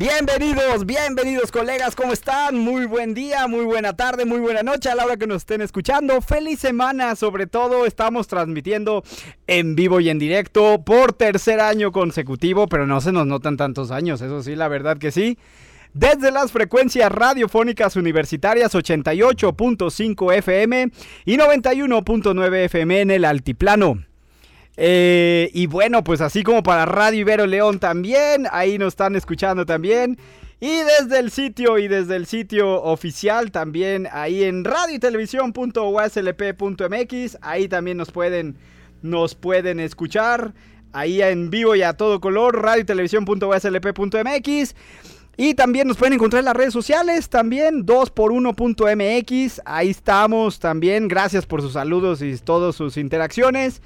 Bienvenidos, bienvenidos colegas, ¿cómo están? Muy buen día, muy buena tarde, muy buena noche a la hora que nos estén escuchando. Feliz semana, sobre todo estamos transmitiendo en vivo y en directo por tercer año consecutivo, pero no se nos notan tantos años, eso sí, la verdad que sí. Desde las frecuencias radiofónicas universitarias 88.5 FM y 91.9 FM en el altiplano. Eh, y bueno, pues así como para Radio Ibero León también, ahí nos están escuchando también. Y desde el sitio y desde el sitio oficial también, ahí en radio ahí también nos pueden, nos pueden escuchar. Ahí en vivo y a todo color, radio y. Y también nos pueden encontrar en las redes sociales, también 2x1.mx. Ahí estamos también. Gracias por sus saludos y todas sus interacciones.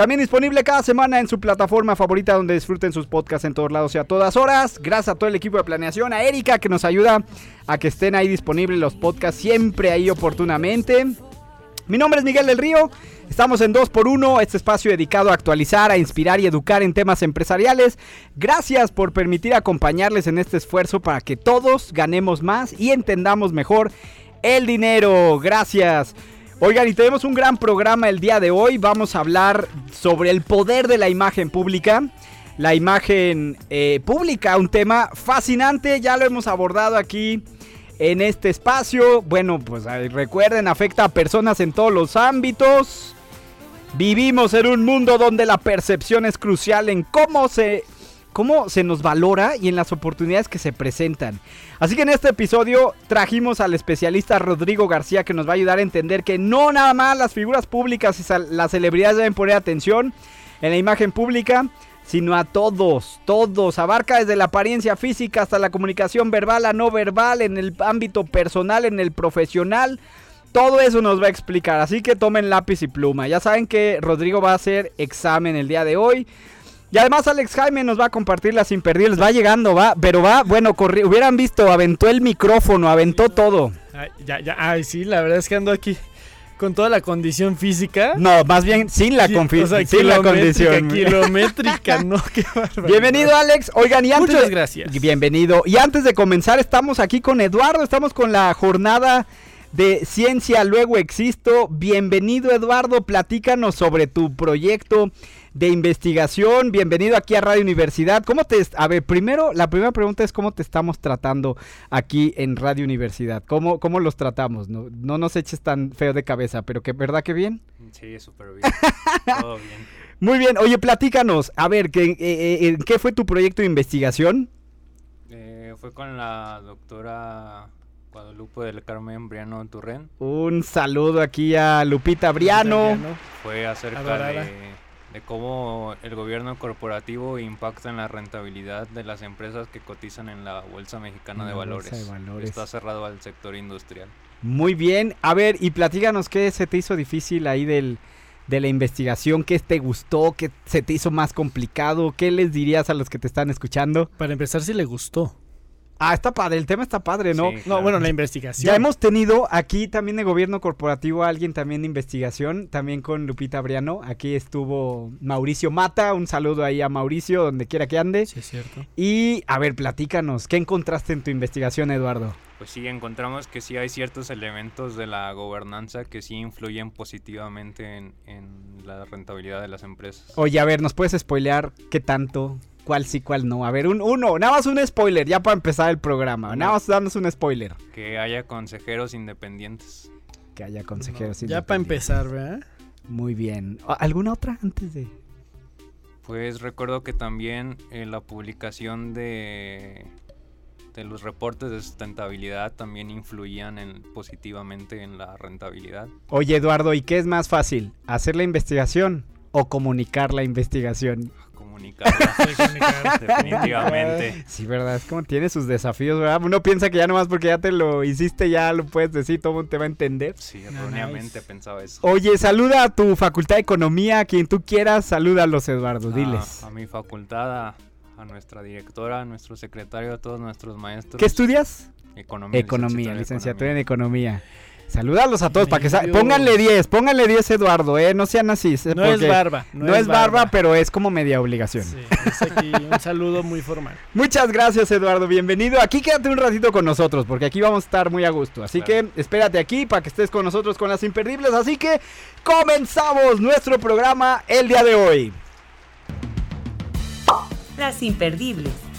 También disponible cada semana en su plataforma favorita donde disfruten sus podcasts en todos lados y a todas horas. Gracias a todo el equipo de planeación, a Erika que nos ayuda a que estén ahí disponibles los podcasts siempre ahí oportunamente. Mi nombre es Miguel del Río, estamos en 2x1, este espacio dedicado a actualizar, a inspirar y educar en temas empresariales. Gracias por permitir acompañarles en este esfuerzo para que todos ganemos más y entendamos mejor el dinero. Gracias. Oigan, y tenemos un gran programa el día de hoy. Vamos a hablar sobre el poder de la imagen pública. La imagen eh, pública, un tema fascinante, ya lo hemos abordado aquí en este espacio. Bueno, pues recuerden, afecta a personas en todos los ámbitos. Vivimos en un mundo donde la percepción es crucial en cómo se cómo se nos valora y en las oportunidades que se presentan. Así que en este episodio trajimos al especialista Rodrigo García que nos va a ayudar a entender que no nada más las figuras públicas y las celebridades deben poner atención en la imagen pública, sino a todos, todos. Abarca desde la apariencia física hasta la comunicación verbal a no verbal, en el ámbito personal, en el profesional. Todo eso nos va a explicar, así que tomen lápiz y pluma. Ya saben que Rodrigo va a hacer examen el día de hoy. Y además Alex Jaime nos va a compartir las imperdibles. Va llegando, va, pero va, bueno, corri hubieran visto, aventó el micrófono, aventó todo. Ay, ya, ya, ay, sí, la verdad es que ando aquí con toda la condición física. No, más bien sin la, o sea, sin la condición. Kilométrica, no, qué Bienvenido, Alex. Oigan, y antes. Muchas gracias. bienvenido. Y antes de comenzar, estamos aquí con Eduardo. Estamos con la jornada de Ciencia Luego Existo. Bienvenido, Eduardo. Platícanos sobre tu proyecto de investigación. Bienvenido aquí a Radio Universidad. ¿Cómo te a ver, primero la primera pregunta es cómo te estamos tratando aquí en Radio Universidad? ¿Cómo cómo los tratamos? No no nos eches tan feo de cabeza, pero que verdad que bien? Sí, súper bien. Todo bien. Muy bien. Oye, platícanos. A ver, ¿qué, eh, eh, ¿qué fue tu proyecto de investigación? Eh, fue con la doctora Guadalupe del Carmen Briano Turren. Un saludo aquí a Lupita Briano. Fue acerca de de cómo el gobierno corporativo impacta en la rentabilidad de las empresas que cotizan en la Bolsa Mexicana de, Valores. Está cerrado al sector industrial. Muy bien. A ver, y platíganos qué se te hizo difícil ahí del, de la investigación, qué te gustó, qué se te hizo más complicado, qué les dirías a los que te están escuchando. Para empezar, si le gustó. Ah, está padre, el tema está padre, ¿no? No, bueno, la investigación. Ya hemos tenido aquí también de gobierno corporativo alguien también de investigación, también con Lupita Briano. Aquí estuvo Mauricio Mata, un saludo ahí a Mauricio, donde quiera que ande. Sí, es cierto. Y, a ver, platícanos, ¿qué encontraste en tu investigación, Eduardo? Pues sí, encontramos que sí hay ciertos elementos de la gobernanza que sí influyen positivamente en, en la rentabilidad de las empresas. Oye, a ver, ¿nos puedes spoilear qué tanto? Cuál sí, cuál no. A ver, un, uno, nada más un spoiler, ya para empezar el programa. Nada más darnos un spoiler. Que haya consejeros independientes. Que haya consejeros independientes. Ya para empezar, ¿verdad? Muy bien. ¿Alguna otra antes de...? Pues recuerdo que también en eh, la publicación de, de los reportes de sustentabilidad también influían en, positivamente en la rentabilidad. Oye Eduardo, ¿y qué es más fácil? ¿Hacer la investigación o comunicar la investigación? Comunicarlas. Definitivamente. Sí, verdad, es como tiene sus desafíos, ¿verdad? Uno piensa que ya nomás porque ya te lo hiciste, ya lo puedes decir, todo el mundo te va a entender. Sí, erróneamente pensaba eso. Oye, saluda a tu facultad de economía, a quien tú quieras, salúdalos, Eduardo, diles. A, mi facultad, a, nuestra directora, a nuestro secretario, a todos nuestros maestros. ¿Qué estudias? Economía. Economía, licenciatura en economía. Saludarlos a todos para que pónganle 10, pónganle 10 Eduardo, eh, no sean así. No es barba. No, es, barba, pero es como media obligación. Sí, es aquí un saludo muy formal. Muchas gracias Eduardo, bienvenido. Aquí quédate un ratito con nosotros porque aquí vamos a estar muy a gusto. Así que espérate aquí para que estés con nosotros con las imperdibles. Así que comenzamos nuestro programa el día de hoy. Las imperdibles.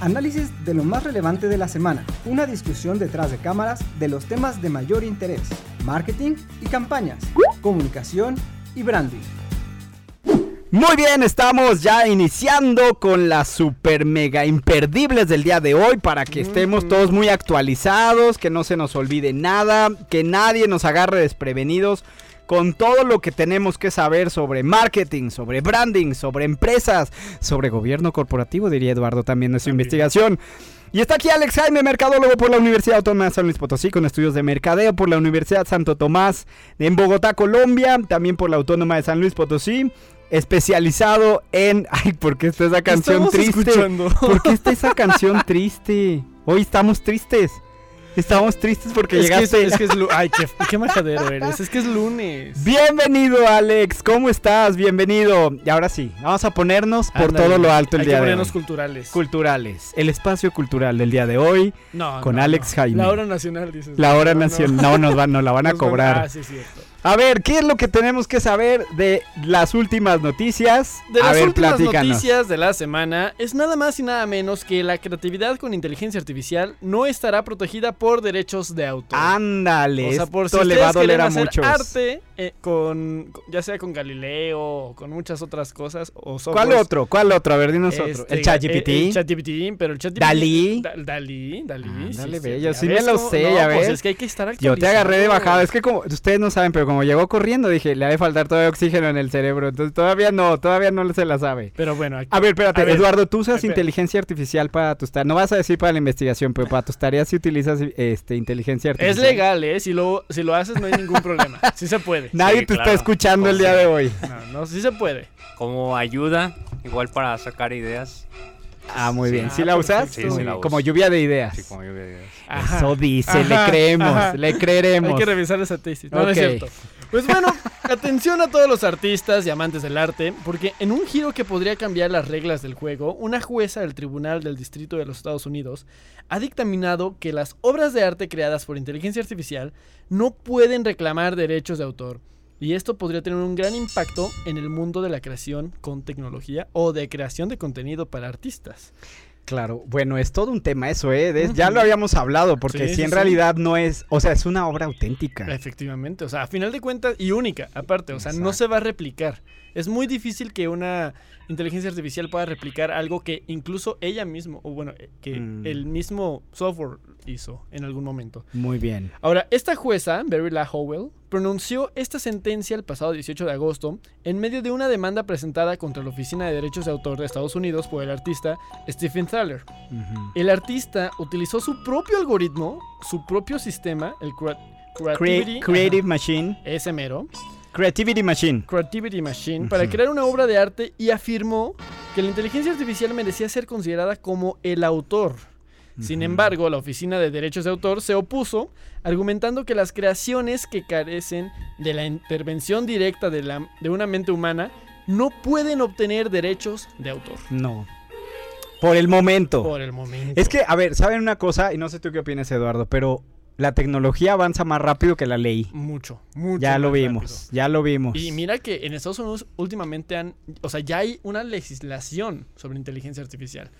Análisis de lo más relevante de la semana. Una discusión detrás de cámaras de los temas de mayor interés. Marketing y campañas. Comunicación y branding. Muy bien, estamos ya iniciando con las super mega imperdibles del día de hoy para que estemos todos muy actualizados, que no se nos olvide nada, que nadie nos agarre desprevenidos con todo lo que tenemos que saber sobre marketing, sobre branding, sobre empresas, sobre gobierno corporativo, diría Eduardo también en su investigación. Y está aquí Alex Jaime, mercadólogo por la Universidad Autónoma de San Luis Potosí, con estudios de mercadeo por la Universidad Santo Tomás en Bogotá, Colombia, también por la Autónoma de San Luis Potosí especializado en. Ay, ¿por qué está esa canción triste? Escuchando? ¿Por qué está esa canción triste? Hoy estamos tristes. Estamos tristes porque llegaste. es, que es Ay, qué, majadero eres. Es que es lunes. Bienvenido, Alex. ¿Cómo estás? Bienvenido. Y ahora sí, vamos a ponernos por todo lo alto el día de hoy. culturales. Culturales. El espacio cultural del día de hoy. No, con Alex Jaime. La hora nacional, dices. La hora nacional. No, nos van, no la van a cobrar. Ah, sí, cierto. A ver, ¿qué es lo que tenemos que saber de las últimas noticias? De las últimas noticias de la semana es nada más y nada menos que la creatividad con inteligencia artificial no estará protegida por derechos de autor. Ándale, o sea, por si le va a doler a muchos. arte eh, con ya sea con Galileo o con muchas otras cosas o ¿Cuál otro? ¿Cuál otro? A ver, dinos otro. Este, el ChatGPT. El, ChatGPT, pero el ChatGPT Dalí. Dalí, Dalí. dale, sí, sí, sí me lo sé, ya ves. Pues es que hay que estar Yo te agarré de bajada, es que como ustedes no saben, pero como llegó corriendo, dije, le ha de faltar todavía oxígeno en el cerebro. Entonces todavía no, todavía no se la sabe. Pero bueno, A ver, espérate, Eduardo, tú usas inteligencia artificial para tus tareas. No vas a decir para la investigación, pero para tus tareas si utilizas este, inteligencia artificial. Es legal, ¿eh? Si lo, si lo haces no hay ningún problema. Sí se puede. Nadie te está escuchando el día de hoy. No, no, sí se puede. Como ayuda, igual para sacar ideas. Ah, muy bien. ¿Sí la usas? Sí, sí la uso. Como lluvia de ideas. Sí, como lluvia de ideas. Eso dice, le creemos, le creeremos. Hay que revisar esa tesis. No, no es cierto. Pues bueno, atención a todos los artistas y amantes del arte, porque en un giro que podría cambiar las reglas del juego, una jueza del Tribunal del Distrito de los Estados Unidos ha dictaminado que las obras de arte creadas por inteligencia artificial no pueden reclamar derechos de autor. Y esto podría tener un gran impacto en el mundo de la creación con tecnología o de creación de contenido para artistas. Claro, bueno, es todo un tema eso, ¿eh? Ya lo habíamos hablado, porque si en realidad no es, o sea, es una obra auténtica. Efectivamente, o sea, a final de cuentas, y única, aparte, o sea, no se va a replicar. Es muy difícil que una inteligencia artificial pueda replicar algo que incluso ella misma, o bueno, eh, que mm. el mismo software hizo en algún momento. Muy bien. Ahora, esta jueza, Barry La Howell, pronunció esta sentencia el pasado 18 de agosto en medio de una demanda presentada contra la Oficina de Derechos de Autor de Estados Unidos por el artista Stephen Thaler. El artista utilizó su propio algoritmo, su propio sistema, el Creative Machine. Ese mero Creativity Machine. Creativity Machine, para crear una obra de arte y afirmó que la inteligencia artificial merecía ser considerada como el autor. Sin embargo, la Oficina de Derechos de Autor se opuso, argumentando que las creaciones que carecen de la intervención directa de, la, de una mente humana no pueden obtener derechos de autor. No. Por el momento. Por el momento. Es que, a ver, ¿saben una cosa? Y no sé tú qué opinas, Eduardo, pero la tecnología avanza más rápido que la ley. Mucho, mucho. Ya lo vimos, ya lo vimos. Y mira que en Estados Unidos últimamente han, o sea, ya hay una legislación sobre inteligencia artificial.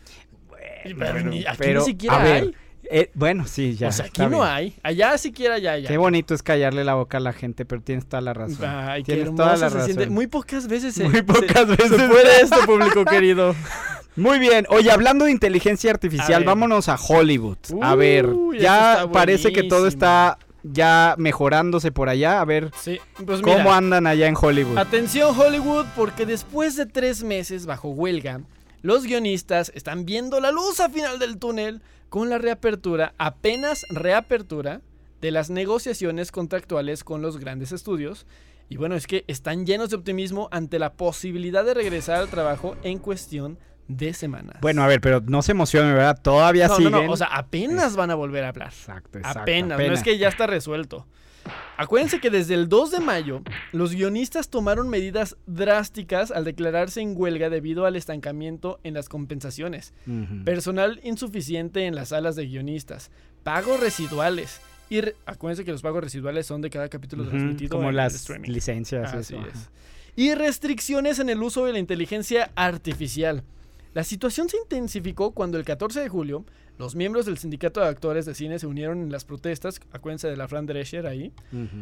Bueno, aquí ni siquiera hay. Eh, bueno, sí, ya. O sea, aquí no hay. Allá siquiera ya, ya. Qué bonito es callarle la boca a la gente, pero tienes toda la razón. Ay, tienes toda la razón. Muy pocas veces se, Muy pocas veces se puede esto, público querido. Muy bien. Oye, hablando de inteligencia artificial, vámonos a Hollywood. a ver, ya parece que todo está ya mejorándose por allá. A ver Sí, pues cómo mira, andan allá en Hollywood. Atención Hollywood, porque después de tres meses bajo huelga, los guionistas están viendo la luz al final del túnel con la reapertura, apenas reapertura, de las negociaciones contractuales con los grandes estudios. Y bueno, es que están llenos de optimismo ante la posibilidad de regresar al trabajo en cuestión de semanas. Bueno, a ver, pero no se emocionen, ¿verdad? Todavía no, siguen. no, no, o sea, apenas van a volver a hablar. exacto, exacto. Apenas, no es que ya está resuelto. Acuérdense que desde el 2 de mayo, los guionistas tomaron medidas drásticas al declararse en huelga debido al estancamiento en las compensaciones, personal insuficiente en las salas de guionistas, pagos residuales. Y re- acuérdense que los pagos residuales son de cada capítulo transmitido Como en el las streaming. licencias. Así eso, es. Y restricciones en el uso de la inteligencia artificial. La situación se intensificó cuando el 14 de julio los miembros del sindicato de actores de cine se unieron en las protestas, acuérdense de la Fran Drescher ahí,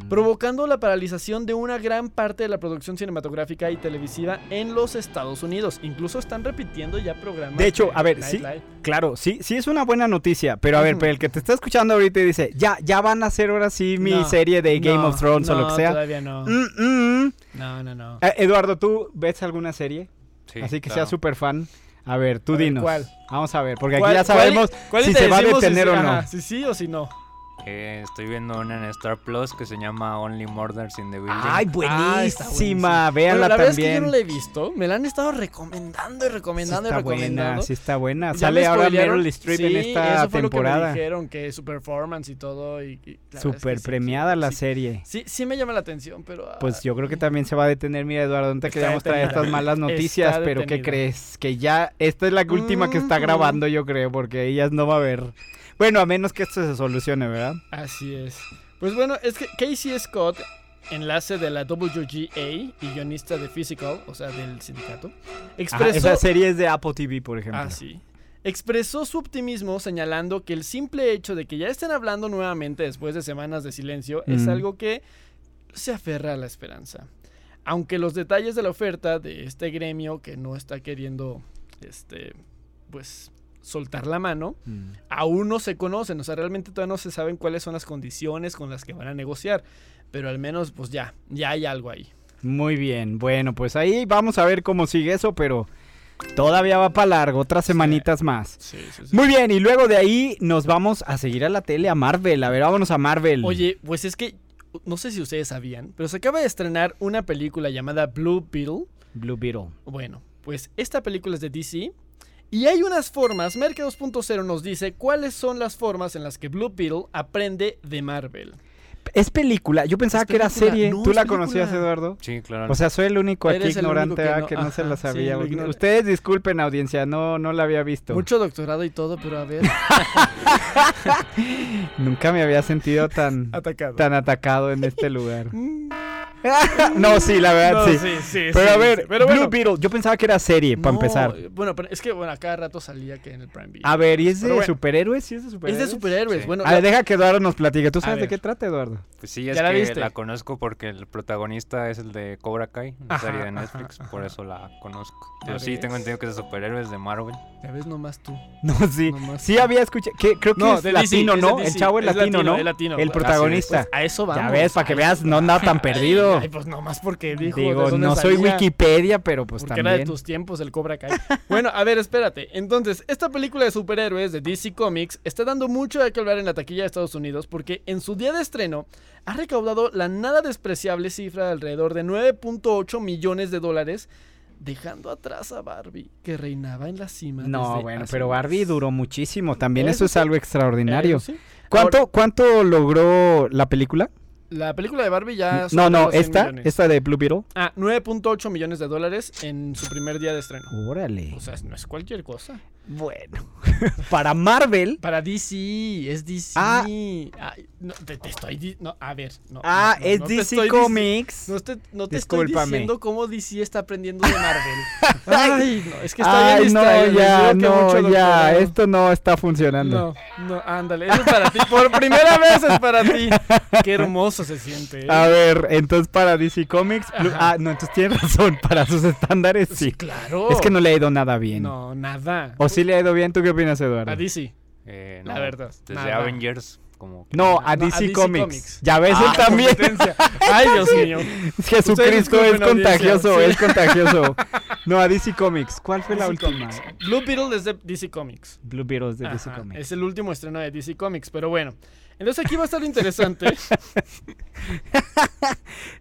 provocando la paralización de una gran parte de la producción cinematográfica y televisiva en los Estados Unidos. Incluso están repitiendo ya programas. De hecho, a ver, Night sí, Live. claro, sí, sí es una buena noticia, pero a ver, pero el que te está escuchando ahorita y dice, ya, ya van a hacer ahora sí mi No, serie de Game no, of Thrones o lo que sea. Todavía no. Mm, mm. No, no, no. Eh, Eduardo, ¿tú ves alguna serie? Sí, Así que claro. seas súper fan. A ver, tú A ver, dinos. ¿cuál? Vamos a ver, porque aquí ¿Cuál- ya sabemos cuál- cuál si se va a si detener o no. ajá, si sí o si no. Eh, estoy viendo una en Star Plus que se llama Only Murders in the Building. Ay, Ah, buenísima. Véanla Bueno, la verdad es que también. yo no la he visto. Me la han estado recomendando y Sí recomendando está y recomendando. buena, sí está buena. Ya Sale ahora. Meryl Streep en Sí, esta eso fue lo que me temporada. dijeron que su performance y todo. Y, y la es que sí, premiada sí, la sí. serie. Sí, sí me llama la atención, pero. ah, Pues yo creo que también se va a detener. Mira, Eduardo, no te queríamos traer estas malas noticias, Está pero ¿qué crees? Que ya esta es la última que está Ujú. grabando, yo creo, porque ellas no va a haber. Bueno, a menos que esto se solucione, ¿verdad? Así es. Pues bueno, es que Casey Scott, enlace de la WGA y guionista de Physical, o sea, del sindicato, Ajá, expresó. esa serie es de Apple TV, por ejemplo. Ah, sí. Expresó su optimismo señalando que el simple hecho de que ya estén hablando nuevamente después de semanas de silencio es Mm. algo que se aferra a la esperanza. Aunque los detalles de la oferta de este gremio que no está queriendo, este, pues, soltar la mano, Mm. aún no se conocen. O sea, realmente todavía no se saben cuáles son las condiciones con las que van a negociar. Pero al menos, pues ya, ya hay algo ahí. Muy bien, bueno, pues ahí vamos a ver cómo sigue eso, pero todavía va para largo, otras semanitas más. Sí, sí, sí. Muy bien, y luego de ahí nos vamos a seguir a la tele, a Marvel. A ver, vámonos a Marvel. Oye, pues es que no sé si ustedes sabían, pero se acaba de estrenar una película llamada Blue Beetle. Blue Beetle. Bueno, pues esta película es de DC. Y hay unas formas, Merck 2.0 nos dice cuáles son las formas en las que Blue Beetle aprende de Marvel. Es película, yo pensaba Es que era serie. no, ¿Tú es la película. conocías, Eduardo? Sí, claro. O sea, soy el único aquí único ignorante que ah, no- que no, se la sabía. Ustedes disculpen, audiencia, no, no la había visto. Mucho doctorado y todo, pero a ver, Nunca me había sentido tan, atacado. tan atacado en este lugar. Mm, no, sí, la verdad, no, sí. sí, sí, Pero sí, a ver, sí. Pero Blue bueno, Beetle, yo pensaba que era serie, para no, empezar. Bueno, pero es que bueno, a cada rato salía que en el Prime Video. A ver, ¿y es de bueno. superhéroes? ¿Sí es de es superhéroes? de superhéroes. Sí. Bueno, A ver, la- deja que Eduardo nos platique. ¿Tú sabes de qué trata, Eduardo? Pues sí, es ¿Ya la que viste? la conozco porque el protagonista es el de Cobra Kai, la Ajá, serie de ajá, Netflix, por eso la conozco. Pero sí, ves. tengo entendido que es de superhéroes de Marvel. ya ves nomás tú. No, sí. Nomás Sí tú. había escuchado. que Creo que es de latino, DC, es de ¿no? El chavo es latino, ¿no? es latino. El Pues, protagonista. pues, a eso vamos. ya ves, para que veas, no andaba tan perdido. Ay, pues nomás porque dijo. de Digo, dónde no soy Wikipedia, pero pues Porque era de también. tus tiempos el Cobra Kai. bueno, a ver, espérate. Entonces, esta película de superhéroes de DC Comics está dando mucho de qué hablar en la taquilla de Estados Unidos porque en su día de estreno ha recaudado la nada despreciable cifra de alrededor de 9.8 millones de dólares, dejando atrás a Barbie, que reinaba en la cima. No, desde bueno, hace pero Barbie duró muchísimo. También Eso eso es sí. algo extraordinario. Sí. ¿Cuánto, Ahora, ¿Cuánto logró la película? la película de Barbie ya. No, no, los 100 esta, millones. esta de Blue Beetle. Ah, 9.8 millones de dólares en su primer día de estreno. Órale. O sea, no es cualquier cosa. Bueno, para Marvel. Para DC, es DC. Ah. Ay, no, te, te estoy no, a ver, no. Ah, no, es DC Comics. No te, no te estoy diciendo cómo DC está aprendiendo de Marvel. Ay, no, es que está Ay, bien no, ya, no, ya, esto no está funcionando. No, no, ándale, eso es para ti. Por primera vez es para ti. Qué hermoso se siente. ¿eh? A ver, entonces para DC Comics, Ajá. ah, no, entonces tienes razón, para sus estándares sí. Claro. Es que no le ha ido nada bien. No, nada. ¿O sí le ha ido bien? ¿Tú qué opinas, Eduardo? A DC. Eh, La no, verdad, Desde nada. Avengers, como... No, a DC, Comics. Ya ves, él ah, también. Ay, Dios mío. Jesucristo es contagioso, es contagioso. No, a DC Comics. ¿Cuál fue la última? Blue Beetle es de DC Comics. Blue Beetle es de DC Comics. Es el último estreno de DC Comics, pero bueno. Entonces aquí va a estar interesante.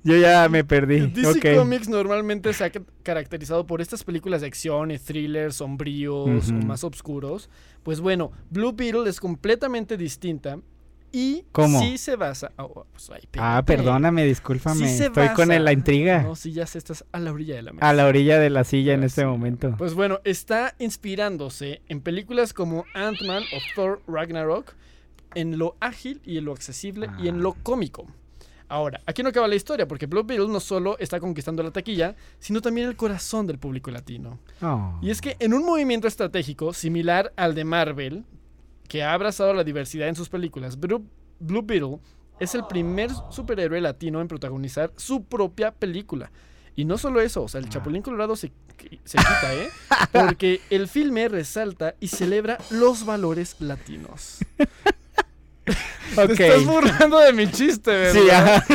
Yo ya me perdí. DC Comics normalmente se ha caracterizado por estas películas de acción y thrillers sombríos o más oscuros. Pues bueno, Blue Beetle es completamente distinta y ¿Cómo? sí se basa. Oh, pues, ah, perdóname, discúlpame. Estoy con la intriga. No, sí, ya se estás a la orilla de la mesa. A la orilla de la silla en este momento. Pues bueno, está inspirándose en películas como Ant-Man o Thor Ragnarok en lo ágil y en lo accesible y en lo ah. cómico. Ahora, aquí no acaba la historia, porque Blue Beetle no solo está conquistando la taquilla, sino también el corazón del público latino. Oh. Y es que en un movimiento estratégico similar al de Marvel, que ha abrazado la diversidad en sus películas, Blue, Beetle es el primer superhéroe latino en protagonizar su propia película. Y no solo eso, o sea, el ah. Chapulín Colorado se, se quita, ¿eh? Porque el filme resalta y celebra los valores latinos. Te estás burlando de mi chiste, ¿verdad? Sí, ajá.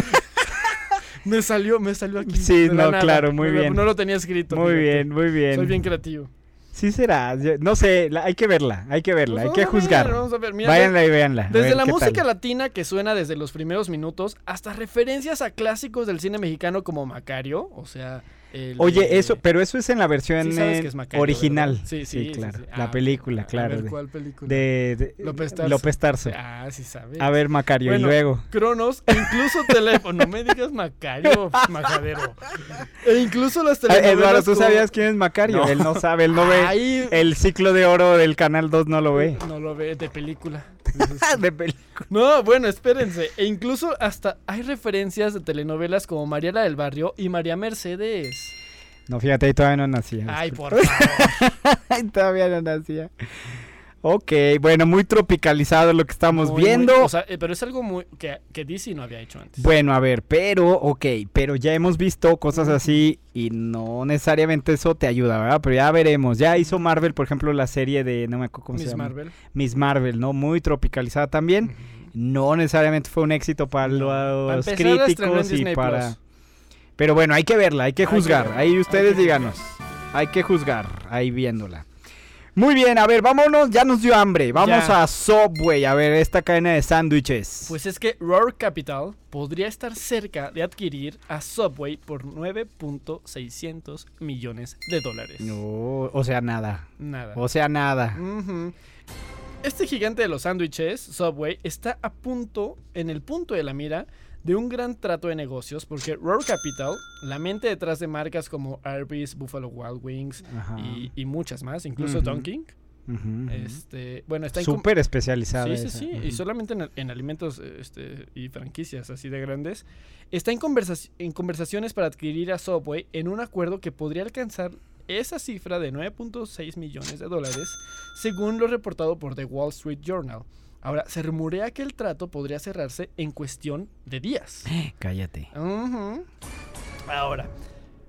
me salió, me salió aquí. Sí, no, claro, muy bien. No lo tenía escrito. Muy bien, muy bien. Soy bien creativo. Sí será, no sé, hay que verla, hay que verla, pues hay que juzgar. vamos a ver. Váyanla y véanla. Desde la música latina que suena desde los primeros minutos hasta referencias a clásicos del cine mexicano como Macario, o sea, Oye, eso, pero eso es en la versión original. Sí, sí, claro. la ah, película, claro. ¿Cuál película? De, López, Tarso. Ah, sí sabes. A ver, Macario, y luego. Cronos, incluso teléfono, no me digas Macario, majadero. E incluso las telenovelas. Eduardo, ¿tú sabías quién es Macario? Él no sabe, él no ve. El ciclo de oro del Canal 2 no lo ve. No lo ve, de película. de película. No, bueno, espérense. E incluso hasta hay referencias de telenovelas como Mariela del Barrio y María Mercedes. No, fíjate, ahí todavía no nacía. Ay, por favor. todavía no nacía. Ok, bueno, muy tropicalizado lo que estamos viendo. Eh, pero es algo muy que, que, DC no había hecho antes. Bueno, a ver, pero, ok, pero ya hemos visto cosas así y no necesariamente eso te ayuda, ¿verdad? Pero ya veremos. Ya hizo Marvel, por ejemplo, la serie de, no me acuerdo cómo se llama. Marvel. Miss Marvel, ¿no? Muy tropicalizada también. No necesariamente fue un éxito para los críticos y para... Pero bueno, hay que verla, hay que juzgar. Ahí ustedes díganos. Hay que juzgar, ahí viéndola. Muy bien, a ver, vámonos, ya nos dio hambre. Vamos a Subway, a ver esta cadena de sándwiches. Pues es que Roar Capital podría estar cerca de adquirir a Subway por 9.600 millones de dólares. No, o sea, nada. Nada. O sea, nada. Este gigante de los sándwiches, Subway, está a punto, en el punto de la mira de un gran trato de negocios porque Roar Capital, la mente detrás de marcas como Arby's, Buffalo Wild Wings y, muchas más, incluso Dunkin', este, bueno, está súper especializada. Sí, sí, sí, y solamente en, alimentos este, y franquicias así de grandes. Está en, en conversaciones para adquirir a Subway en un acuerdo que podría alcanzar esa cifra de 9.6 millones de dólares, según lo reportado por The Wall Street Journal. Ahora, se rumorea que el trato podría cerrarse en cuestión de días. Cállate. Ahora,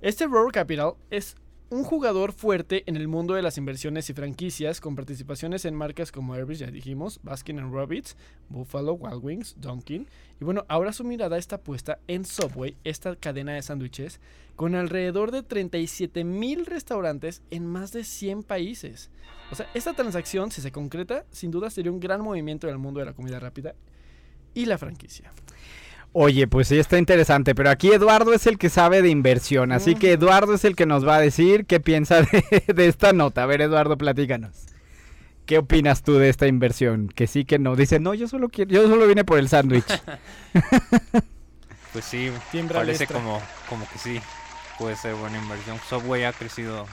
este Roar Capital es un jugador fuerte en el mundo de las inversiones y franquicias, con participaciones en marcas como Airbus, ya dijimos, Baskin Robbins, Buffalo Wild Wings, Dunkin'. Y bueno, ahora su mirada está puesta en Subway, esta cadena de sándwiches, con alrededor de 37 mil restaurantes en más de 100 países. O sea, esta transacción, si se concreta, sin duda sería un gran movimiento en el mundo de la comida rápida y la franquicia. Oye, pues sí está interesante, pero aquí Eduardo es el que sabe de inversión, así que Eduardo es el que nos va a decir qué piensa de, esta nota. A ver, Eduardo, platícanos. ¿Qué opinas tú de esta inversión? Que sí, que no. Dice, no, yo solo quiero, yo solo vine por el sándwich. pues sí, parece como, como que sí, puede ser buena inversión. Subway ha crecido.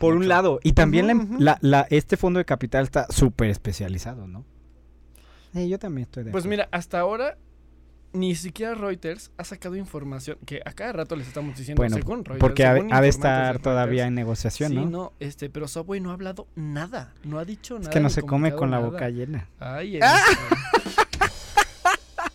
Por un lado, y también la, este fondo de capital está súper especializado, ¿no? yo también estoy de Pues mira, hasta ahora ni siquiera Reuters ha sacado información que a cada rato les estamos diciendo bueno, según Reuters. Porque ha, de estar todavía en negociación, ¿no? Sí, no, este, pero Subway no ha hablado nada, no ha dicho nada. Es que no se come con la boca llena. Ay,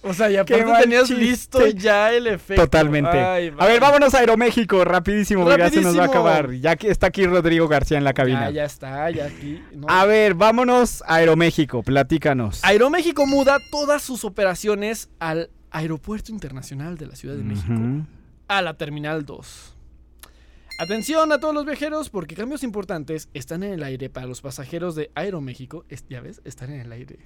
O sea, ya tenías listo ya el efecto. Totalmente. a ver, vámonos a Aeroméxico, rapidísimo, porque ya se nos va a acabar. Ya que está aquí Rodrigo García en la cabina. Ya, ya está, ya aquí. A ver, vámonos a Aeroméxico, platícanos. Aeroméxico muda todas sus operaciones al Aeropuerto Internacional de la Ciudad de México, a la Terminal 2. Atención a todos los viajeros porque cambios importantes están en el aire para los pasajeros de Aeroméxico. ya ves, están en el aire.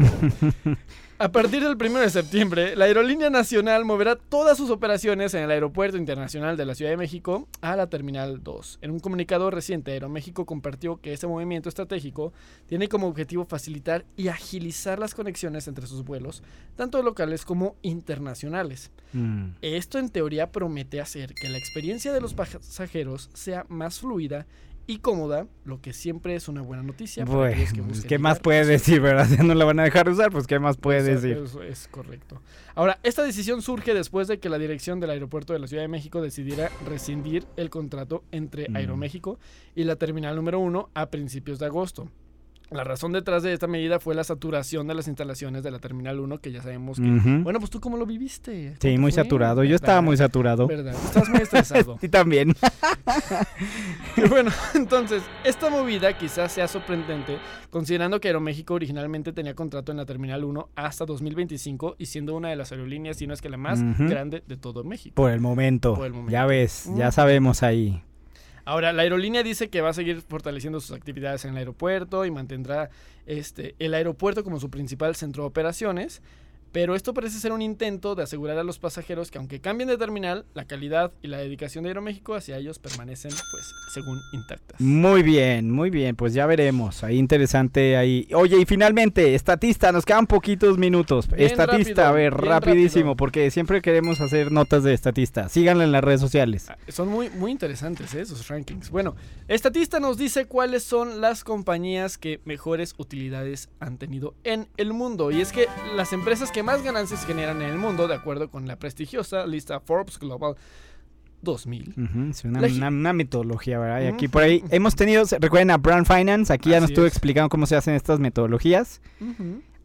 a partir del 1 de septiembre, la Aerolínea Nacional moverá todas sus operaciones en el Aeropuerto Internacional de la Ciudad de México a la Terminal 2. En un comunicado reciente, Aeroméxico compartió que este movimiento estratégico tiene como objetivo facilitar y agilizar las conexiones entre sus vuelos, tanto locales como internacionales. Mm. Esto en teoría promete hacer que la experiencia de los pasajeros sea más fluida y cómoda, lo que siempre es una buena noticia. Bueno, ¿qué más puede decir, verdad? Si no la van a dejar usar, pues ¿qué más puede decir? Eso es correcto. Ahora, esta decisión surge después de que la dirección del aeropuerto de la Ciudad de México decidiera rescindir el contrato entre mm. Aeroméxico y la terminal número uno a principios de agosto. La razón detrás de esta medida fue la saturación de las instalaciones de la Terminal 1, que ya sabemos que... Bueno, pues tú cómo lo viviste. Sí, muy saturado. Yo estaba muy saturado. ¿Verdad? Estás muy estresado. sí, también. bueno, entonces, esta movida quizás sea sorprendente, considerando que Aeroméxico originalmente tenía contrato en la Terminal 1 hasta 2025 y siendo una de las aerolíneas, si no es que la más grande de todo México. Por el momento. Por el momento. Ya ves, ya sabemos ahí. Ahora, la aerolínea dice que va a seguir fortaleciendo sus actividades en el aeropuerto y mantendrá este, el aeropuerto como su principal centro de operaciones. Pero esto parece ser un intento de asegurar a los pasajeros que aunque cambien de terminal, la calidad y la dedicación de Aeroméxico hacia ellos permanecen, pues, según intactas. Muy bien, muy bien, pues ya veremos. Ahí interesante ahí. Oye, y finalmente, estatista, nos quedan poquitos minutos. estatista, a ver, rapidísimo, porque siempre queremos hacer notas de estatista. Síganlo en las redes sociales. Ah, son muy, muy interesantes ¿eh? esos rankings. Bueno, estatista nos dice cuáles son las compañías que mejores utilidades han tenido en el mundo. Y es que las empresas que más ganancias generan en el mundo, de acuerdo con la prestigiosa lista Forbes Global 2000. es una, metodología, ¿verdad? Y aquí por ahí hemos tenido, recuerden a Brand Finance, aquí ya nos estuvo explicando cómo se hacen estas metodologías.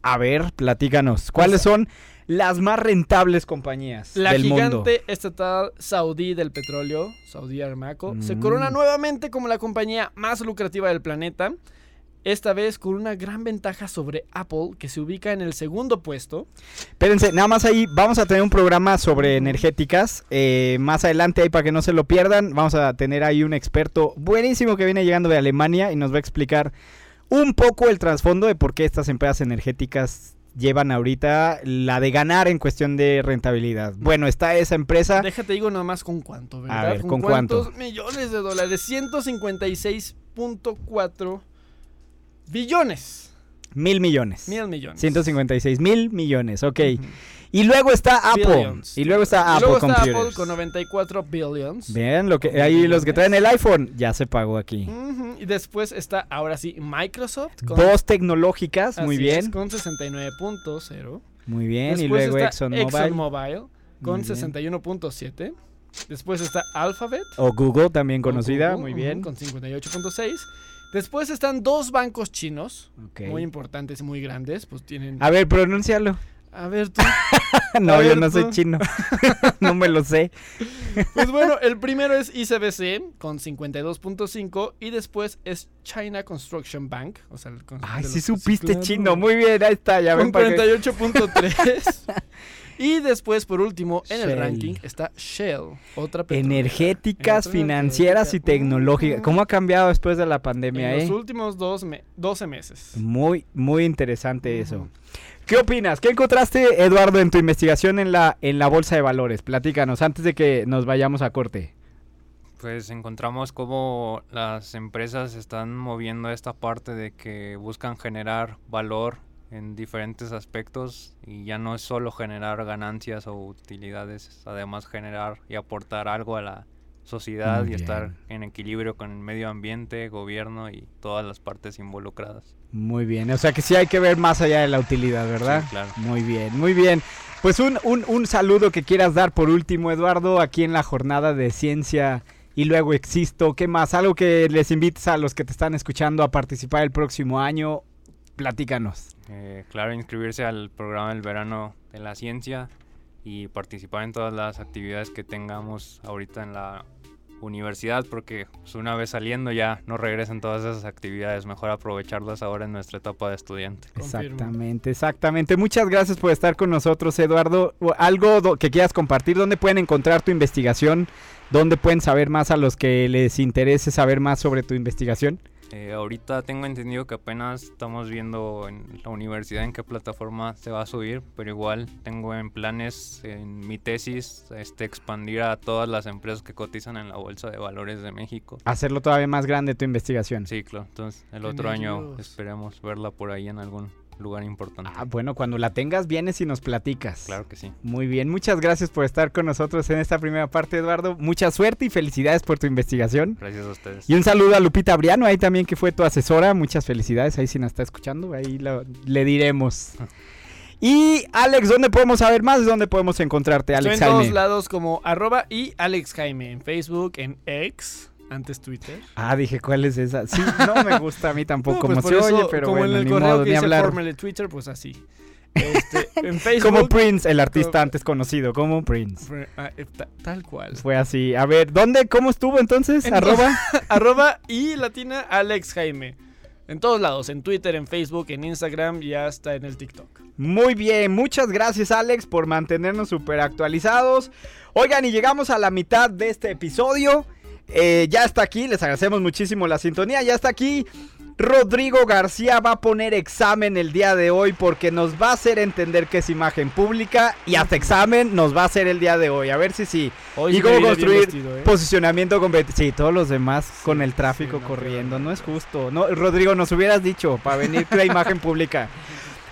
A ver, platícanos, ¿cuáles son las más rentables compañías la del mundo? La gigante estatal saudí del petróleo, Saudi Aramco, se mm. corona nuevamente como la compañía más lucrativa del planeta esta vez con una gran ventaja sobre Apple, que se ubica en el segundo puesto. Espérense, nada más ahí vamos a tener un programa sobre energéticas. Eh, más adelante ahí para que no se lo pierdan, vamos a tener ahí un experto buenísimo que viene llegando de Alemania y nos va a explicar un poco el trasfondo de por qué estas empresas energéticas llevan ahorita la de ganar en cuestión de rentabilidad. Bueno, está esa empresa. Déjate digo nomás con cuánto, ¿verdad? A ver, ¿con, cuántos millones de dólares? 156.4 Billones. Mil millones. Mil millones. 156 mil millones, ok. Y luego está Apple. Y luego está Apple luego está Apple con 94 billions. Bien, lo que, ahí los que traen el iPhone ya se pagó aquí. Y después está, ahora sí, Microsoft. Dos tecnológicas, muy bien. Es, con 69.0. Muy bien, y luego ExxonMobil. ExxonMobil con 61.7. Después está Alphabet. O Google, también conocida, muy bien. Con 58.6. Después están dos bancos chinos, muy importantes, muy grandes, pues tienen... A ver, pronúncialo. A ver tú. no, yo no soy chino. no me lo sé. pues bueno, el primero es ICBC con 52.5 y después es China Construction Bank. O sea, Ay, sí supiste chino. Muy bien, ahí está. Ya con 48.3. Y después, por último, en el ranking está Shell, otra Energéticas, financieras y tecnológicas. ¿Cómo ha cambiado después de la pandemia? En los eh? últimos dos 12 meses. Muy, muy interesante eso. ¿Qué opinas? ¿Qué encontraste, Eduardo, en tu investigación en la, en la bolsa de valores? Platícanos antes de que nos vayamos a corte. Pues encontramos cómo las empresas están moviendo esta parte de que buscan generar valor en diferentes aspectos y ya no es solo generar ganancias o utilidades, además generar y aportar algo a la sociedad y estar en equilibrio con el medio ambiente, gobierno y todas las partes involucradas. Muy bien, o sea que sí hay que ver más allá de la utilidad, ¿verdad? claro. Muy bien, muy bien. Pues un, un, un saludo que quieras dar por último, Eduardo, aquí en la jornada de ciencia y luego existo. ¿Qué más? Algo que les invites a los que te están escuchando a participar el próximo año Platícanos. Eh, claro, inscribirse al programa del verano de la ciencia y participar en todas las actividades que tengamos ahorita en la universidad porque pues, una vez saliendo ya no regresan todas esas actividades, mejor aprovecharlas ahora en nuestra etapa de estudiante. Exactamente, exactamente. Muchas gracias por estar con nosotros, Eduardo. Algo que quieras compartir, ¿dónde pueden encontrar tu investigación? ¿Dónde pueden saber más a los que les interese saber más sobre tu investigación? Eh, ahorita tengo entendido que apenas estamos viendo en la universidad en qué plataforma se va a subir, pero igual tengo en planes en mi tesis este, expandir a todas las empresas que cotizan en la Bolsa de Valores de México. Hacerlo todavía más grande tu investigación. Sí, claro. Entonces el otro año esperemos verla por ahí en algún lugar importante. Ah, bueno, cuando la tengas vienes y nos platicas. Claro que sí. Muy bien, muchas gracias por estar con nosotros en esta primera parte, Eduardo. Mucha suerte y felicidades por tu investigación. Gracias a ustedes. Y un saludo a Lupita Briano, ahí también que fue tu asesora. Muchas felicidades, ahí si nos está escuchando, ahí le diremos. Y Alex, ¿dónde podemos saber más? ¿Dónde podemos encontrarte, Alex Estoy en todos lados como arroba y Alex Jaime, en Facebook, en X, antes Twitter. Ah, dije, ¿cuál es esa? Sí, no me gusta a mí tampoco como pues se oye, pero como bueno, en el correo que ni hablar. de Twitter, pues así. Este, en Facebook. Como Prince, el artista antes conocido, como Prince. Ah, eh, tal cual. Fue así. A ver, ¿dónde? ¿Cómo estuvo entonces? arroba. arroba y latina Alex Jaime. En todos lados, en Twitter, en Facebook, en Instagram y hasta en el TikTok. Muy bien, muchas gracias Alex por mantenernos súper actualizados. Oigan, y llegamos a la mitad de este episodio. Eh, ya está aquí, les agradecemos muchísimo la sintonía. Ya está aquí. Rodrigo García va a poner examen el día de hoy porque nos va a hacer entender qué es imagen pública y hasta examen nos va a hacer el día de hoy. A ver si sí. y cómo construir ¿eh? posicionamiento competitivo. Sí, todos los demás con el tráfico corriendo. No es justo. No, Rodrigo, nos hubieras dicho para venir la imagen pública.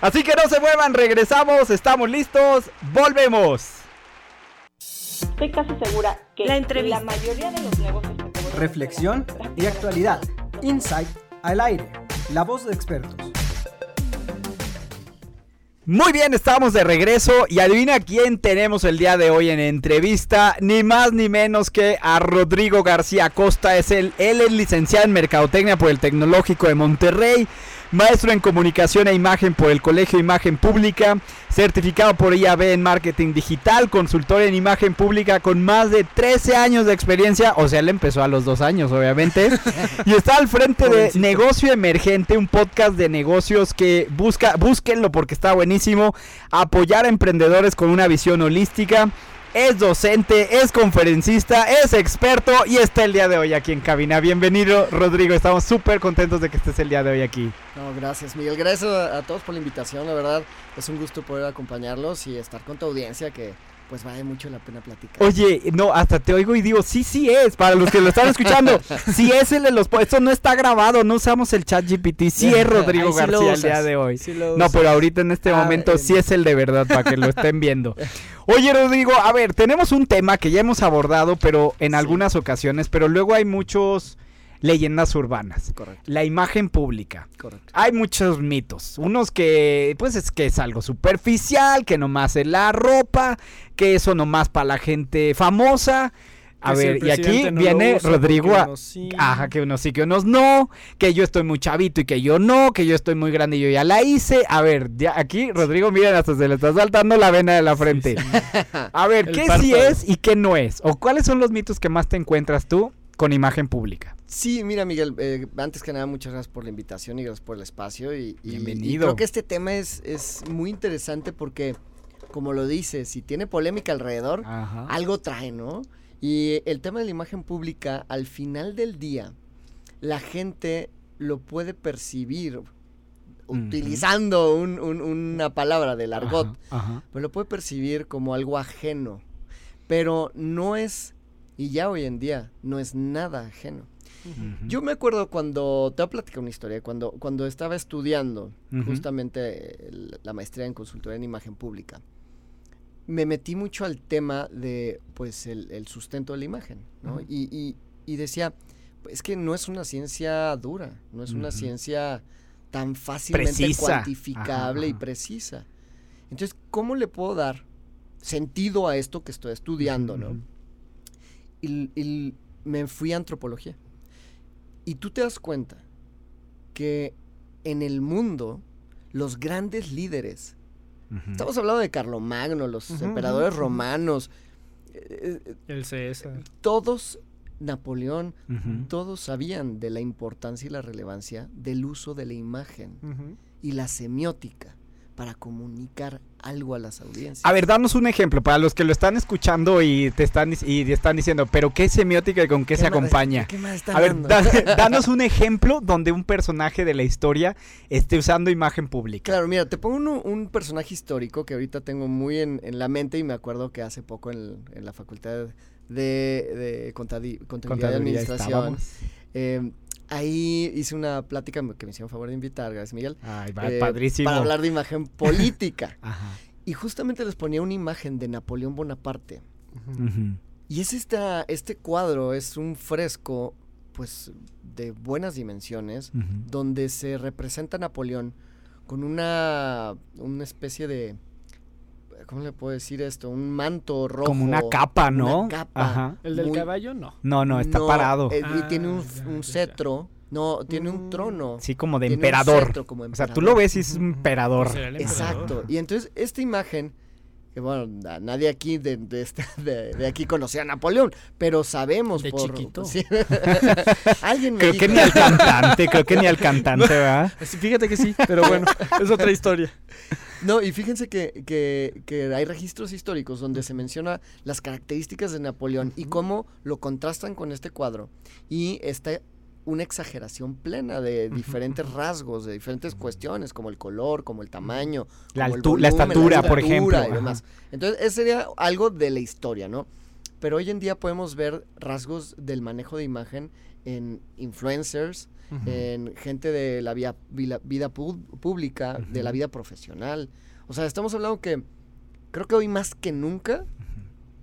Así que no se muevan, regresamos, estamos listos, volvemos. Estoy casi segura que la, la mayoría de los negocios Reflexión y actualidad. Insight al aire. La voz de expertos. Muy bien, estamos de regreso y adivina quién tenemos el día de hoy en entrevista, ni más ni menos que a Rodrigo García Costa, es el, él es licenciado en Mercadotecnia por el Tecnológico de Monterrey, maestro en comunicación e imagen por el Colegio Imagen Pública, certificado por IAB en marketing digital, consultor en imagen pública con más de 13 años de experiencia, o sea, él empezó a los dos años, obviamente, y está al frente de Negocio Emergente, un podcast de negocios que busca, búsquenlo porque está buenísimo, apoyar a emprendedores con una visión holística es docente, es conferencista, es experto y está el día de hoy aquí en cabina. Bienvenido, Rodrigo. Estamos súper contentos de que estés el día de hoy aquí. No, gracias, Miguel. Gracias a, todos por la invitación. La verdad, es un gusto poder acompañarlos y estar con tu audiencia que pues vale mucho la pena platicar. Oye, no, hasta te oigo y digo, sí, sí es, para los que lo están escuchando, sí es el de los... Esto no está grabado, no usamos el chat GPT, sí es Rodrigo García el día de hoy. no, pero ahorita en este ah, momento sí es el de verdad, para que lo estén viendo. Oye, Rodrigo, a ver, tenemos un tema que ya hemos abordado, pero en algunas ocasiones, pero luego hay muchos leyendas urbanas. Correcto. La imagen pública. Correcto. Hay muchos mitos. Unos que, pues es que es algo superficial, que nomás es la ropa, que eso nomás para la gente famosa. A ver, y aquí viene Rodrigo a... Ajá, que unos sí, que unos no, que yo estoy muy chavito y que yo no, que yo estoy muy grande y yo ya la hice. A ver, ya aquí Rodrigo, miren, hasta se le está saltando la vena de la frente. A ver, ¿qué sí es y qué no es? ¿O cuáles son los mitos que más te encuentras tú con imagen pública? Sí, mira Miguel, eh, antes que nada muchas gracias por la invitación y gracias por el espacio. Y, Bienvenido. creo que este tema es, es muy interesante porque, como lo dices, si tiene polémica alrededor, algo trae, ¿no? Y el tema de la imagen pública, al final del día, la gente lo puede percibir utilizando una palabra del argot, pues lo puede percibir como algo ajeno. Pero no es, y ya hoy en día, no es nada ajeno. Yo me acuerdo cuando, te voy a platicar una historia, cuando, cuando estaba estudiando justamente la maestría en consultoría en imagen pública me metí mucho al tema de, pues, el, sustento de la imagen, ¿no? y, y, decía, es que no es una ciencia dura, no es una ciencia tan fácilmente cuantificable y precisa. Entonces, ¿cómo le puedo dar sentido a esto que estoy estudiando, no? Y, y, me fui a antropología. Y tú te das cuenta que en el mundo los grandes líderes Estamos hablando de Carlomagno, los emperadores romanos. El César. Todos Napoleón, todos sabían de la importancia y la relevancia del uso de la imagen y la semiótica para comunicar algo a las audiencias. A ver, danos un ejemplo para los que lo están escuchando y te están y están diciendo, pero ¿qué semiótica y con qué, se acompaña? a ver, danos un ejemplo donde un personaje de la historia esté usando imagen pública. Claro, mira, te pongo un, personaje histórico que ahorita tengo muy en, la mente y me acuerdo que hace poco en, la facultad de, contabilidad, y administración ahí hice una plática que me hicieron favor de invitar, gracias Miguel. Ay, eh, padrísimo. Para hablar de imagen política. Y justamente les ponía una imagen de Napoleón Bonaparte. Y es esta, este cuadro, es un fresco, pues, de buenas dimensiones, donde se representa a Napoleón con una, una especie de, ¿cómo le puedo decir esto? Un manto rojo. Como una capa, ¿no? Una capa. ¿El del caballo? No. No, no, está parado. Eh, y tiene un, ah, cetro. No, tiene un mm. trono. Sí, como de emperador. O sea, tú lo ves y es un emperador. Exacto. Y entonces, esta imagen, bueno, nadie aquí de, de, aquí conocía a Napoleón, pero sabemos de por... chiquito. Alguien me Creo que ni al cantante, creo que ni al cantante, ¿verdad? Fíjate que sí, pero bueno, es otra historia. No, y fíjense que, que, hay registros históricos donde se menciona las características de Napoleón y cómo lo contrastan con este cuadro. Y está una exageración plena de diferentes rasgos, de diferentes cuestiones, como el color, como el tamaño, la, la estatura, por ejemplo. Y demás. Entonces, ese sería algo de la historia, ¿no? Pero hoy en día podemos ver rasgos del manejo de imagen en influencers, en gente de la vida, vida, pública, de la vida profesional. O sea, estamos hablando que creo que hoy más que nunca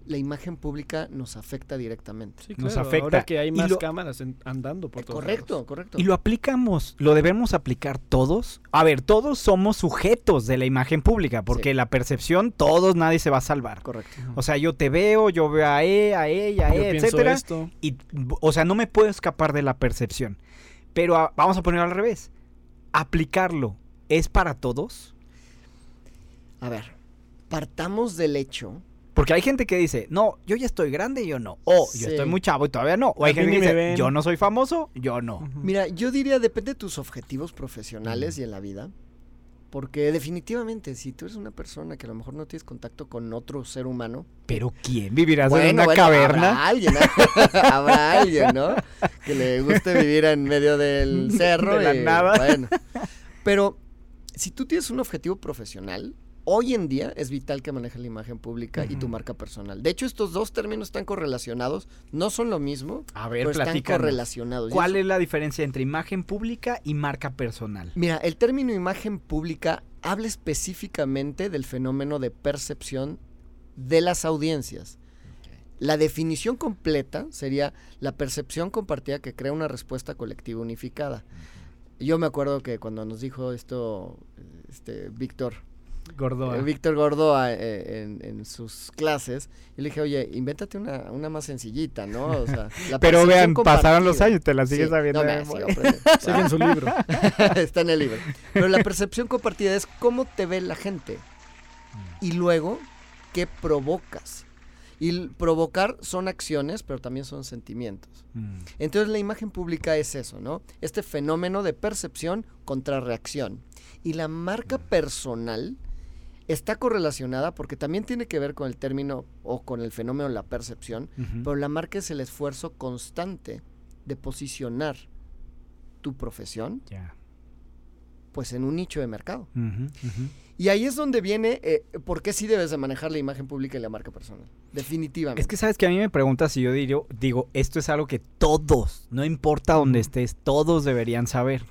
la imagen pública nos afecta directamente. Sí, nos afecta. Ahora que hay más cámaras andando por todos Correcto, correcto. Y lo aplicamos, lo debemos aplicar todos. A ver, todos somos sujetos de la imagen pública, porque la percepción, todos, nadie se va a salvar. Correcto. O sea, yo te veo, yo veo a E, a ella, a E, etcétera. Y, o sea, no me puedo escapar de la percepción. Pero vamos a ponerlo al revés. Aplicarlo, ¿es para todos? A ver, partamos del hecho porque hay gente que dice, no, yo ya estoy grande y yo no. O yo estoy muy chavo y todavía no. O hay gente que dice, yo no soy famoso, yo no. Mira, yo diría, depende de tus objetivos profesionales y en la vida. Porque definitivamente, si tú eres una persona que a lo mejor no tienes contacto con otro ser humano. ¿Pero quién? ¿Vivirás en una caverna? Habrá alguien, habrá alguien, ¿no? Que le guste vivir en medio del cerro. De la nada. Bueno. Pero si tú tienes un objetivo profesional, hoy en día es vital que manejes la imagen pública y tu marca personal. De hecho, estos dos términos están correlacionados, no son lo mismo, A ver, pero están correlacionados. ¿Cuál es la diferencia entre imagen pública y marca personal? Mira, el término imagen pública habla específicamente del fenómeno de percepción de las audiencias. La definición completa sería la percepción compartida que crea una respuesta colectiva unificada. Yo me acuerdo que cuando nos dijo esto este Víctor Gordoa. Eh, Víctor Gordoa eh, en, sus clases. Y le dije, oye, invéntate una, una más sencillita, ¿no? O sea, Pero vean, pasaron los años, te la sigues sabiendo. Sigue en su libro. Está en el libro. Pero la percepción compartida es cómo te ve la gente. Y luego, ¿qué provocas? Y provocar son acciones, pero también son sentimientos. Mm. Entonces la imagen pública es eso, ¿no? Este fenómeno de percepción contra reacción. Y la marca personal está correlacionada porque también tiene que ver con el término o con el fenómeno la percepción, pero la marca es el esfuerzo constante de posicionar tu profesión pues en un nicho de mercado. Y ahí es donde viene eh, por qué sí debes de manejar la imagen pública y la marca personal. Definitivamente. Es que sabes que a mí me preguntas si yo digo, digo, esto es algo que todos, no importa dónde estés, todos deberían saber.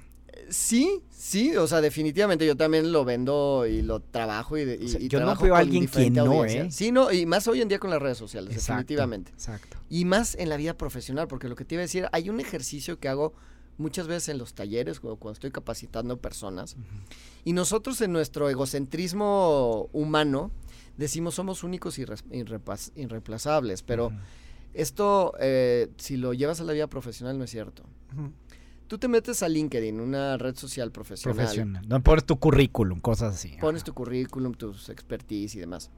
Sí, sí, o sea, definitivamente yo también lo vendo y lo trabajo y, y, yo no veo a alguien que no, ¿eh? Sí, no, y más hoy en día con las redes sociales, definitivamente. Exacto. Y más en la vida profesional, porque lo que te iba a decir, hay un ejercicio que hago muchas veces en los talleres o cuando estoy capacitando personas y nosotros en nuestro egocentrismo humano decimos somos únicos y irreemplazables, pero esto eh, si lo llevas a la vida profesional no es cierto Tú te metes a LinkedIn, una red social profesional. Profesional. No pones tu currículum, cosas así. Pones tu currículum, tus expertise y demás.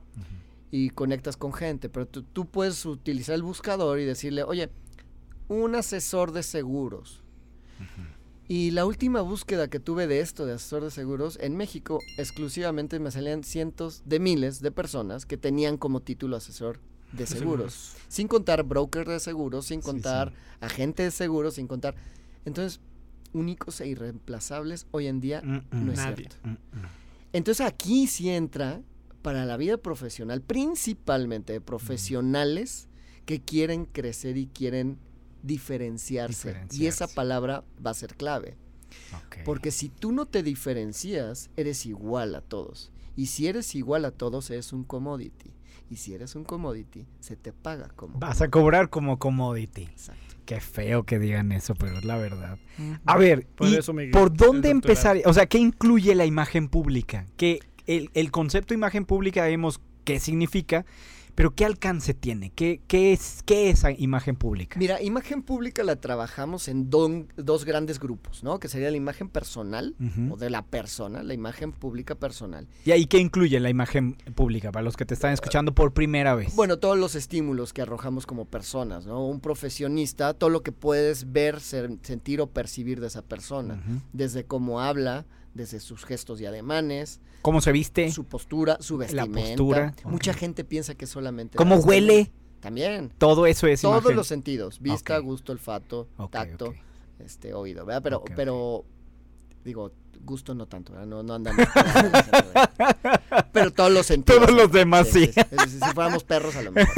Y conectas con gente, pero tú, puedes utilizar el buscador y decirle, oye, un asesor de seguros. Y la última búsqueda que tuve de esto, de asesor de seguros, en México exclusivamente me salían cientos de miles de personas que tenían como título asesor de seguros. Sin contar broker de seguros, sin contar agente de seguros, sin contar... Entonces, únicos e irreemplazables hoy en día mm, mm. no es cierto. Mm, Entonces aquí sí entra para la vida profesional, principalmente de profesionales que quieren crecer y quieren diferenciarse. Y esa palabra va a ser clave. Porque si tú no te diferencias, eres igual a todos. Y si eres igual a todos, eres un commodity. Y si eres un commodity, se te paga como. Vas a cobrar como commodity. Exacto. Qué feo que digan eso, pero es la verdad. A ver, ¿por dónde empezar? O sea, ¿qué incluye la imagen pública? Que el, el concepto de imagen pública vemos qué significa, pero ¿qué alcance tiene? ¿Qué, qué es, qué es imagen pública? Mira, imagen pública la trabajamos en dos grandes grupos, ¿no? Que sería la imagen personal o de la persona, la imagen pública personal. ¿Y ahí qué incluye la imagen pública para los que te están escuchando por primera vez? Bueno, todos los estímulos que arrojamos como personas, ¿no? Un profesionista, todo lo que puedes ver, sentir o percibir de esa persona, desde cómo habla, desde sus gestos y ademanes. ¿Cómo se viste? Su postura, su vestimenta. La postura. Mucha gente piensa que solamente... ¿Cómo huele? También. Todo eso es Todos los sentidos. Vista, gusto, olfato, tacto, este oído, ¿verdad? Pero, pero digo, gusto no tanto, ¿verdad? No, no andamos. pero todos los sentidos. Todos los demás, sí. Si, fuéramos perros, a lo mejor.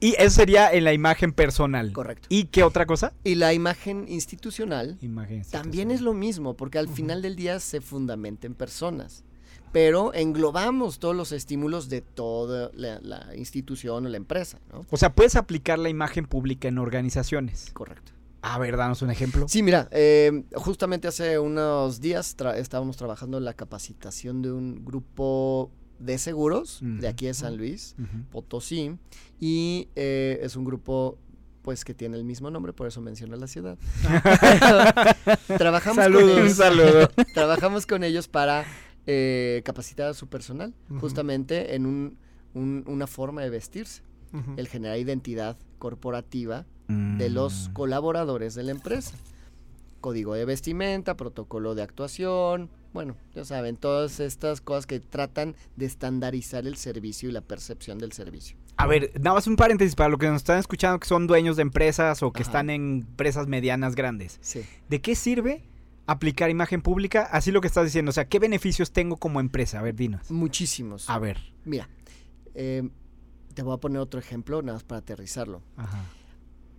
Y eso sería en la imagen personal. Correcto. ¿Y qué otra cosa? Y la imagen institucional, también es lo mismo, porque al final del día se fundamenta en personas. Pero englobamos todos los estímulos de toda la, institución o la empresa. ¿no? O sea, puedes aplicar la imagen pública en organizaciones. Correcto. A ver, danos un ejemplo. Sí, mira, eh, justamente hace unos días estábamos trabajando en la capacitación de un grupo de seguros de aquí de San Luis, Potosí, y eh, es un grupo pues que tiene el mismo nombre, por eso menciona la ciudad. trabajamos con ellos, trabajamos con ellos para eh, capacitar a su personal, justamente en un, una forma de vestirse, el generar identidad corporativa de los mm. colaboradores de la empresa. Código de vestimenta, protocolo de actuación, bueno, ya saben, todas estas cosas que tratan de estandarizar el servicio y la percepción del servicio. A ver, nada más un paréntesis para los que nos están escuchando que son dueños de empresas o que están en empresas medianas grandes. Sí. ¿De qué sirve aplicar imagen pública? Así lo que estás diciendo, o sea, ¿qué beneficios tengo como empresa? A ver, dinos. Muchísimos. A ver. Mira, eh, te voy a poner otro ejemplo, nada más para aterrizarlo. Ajá.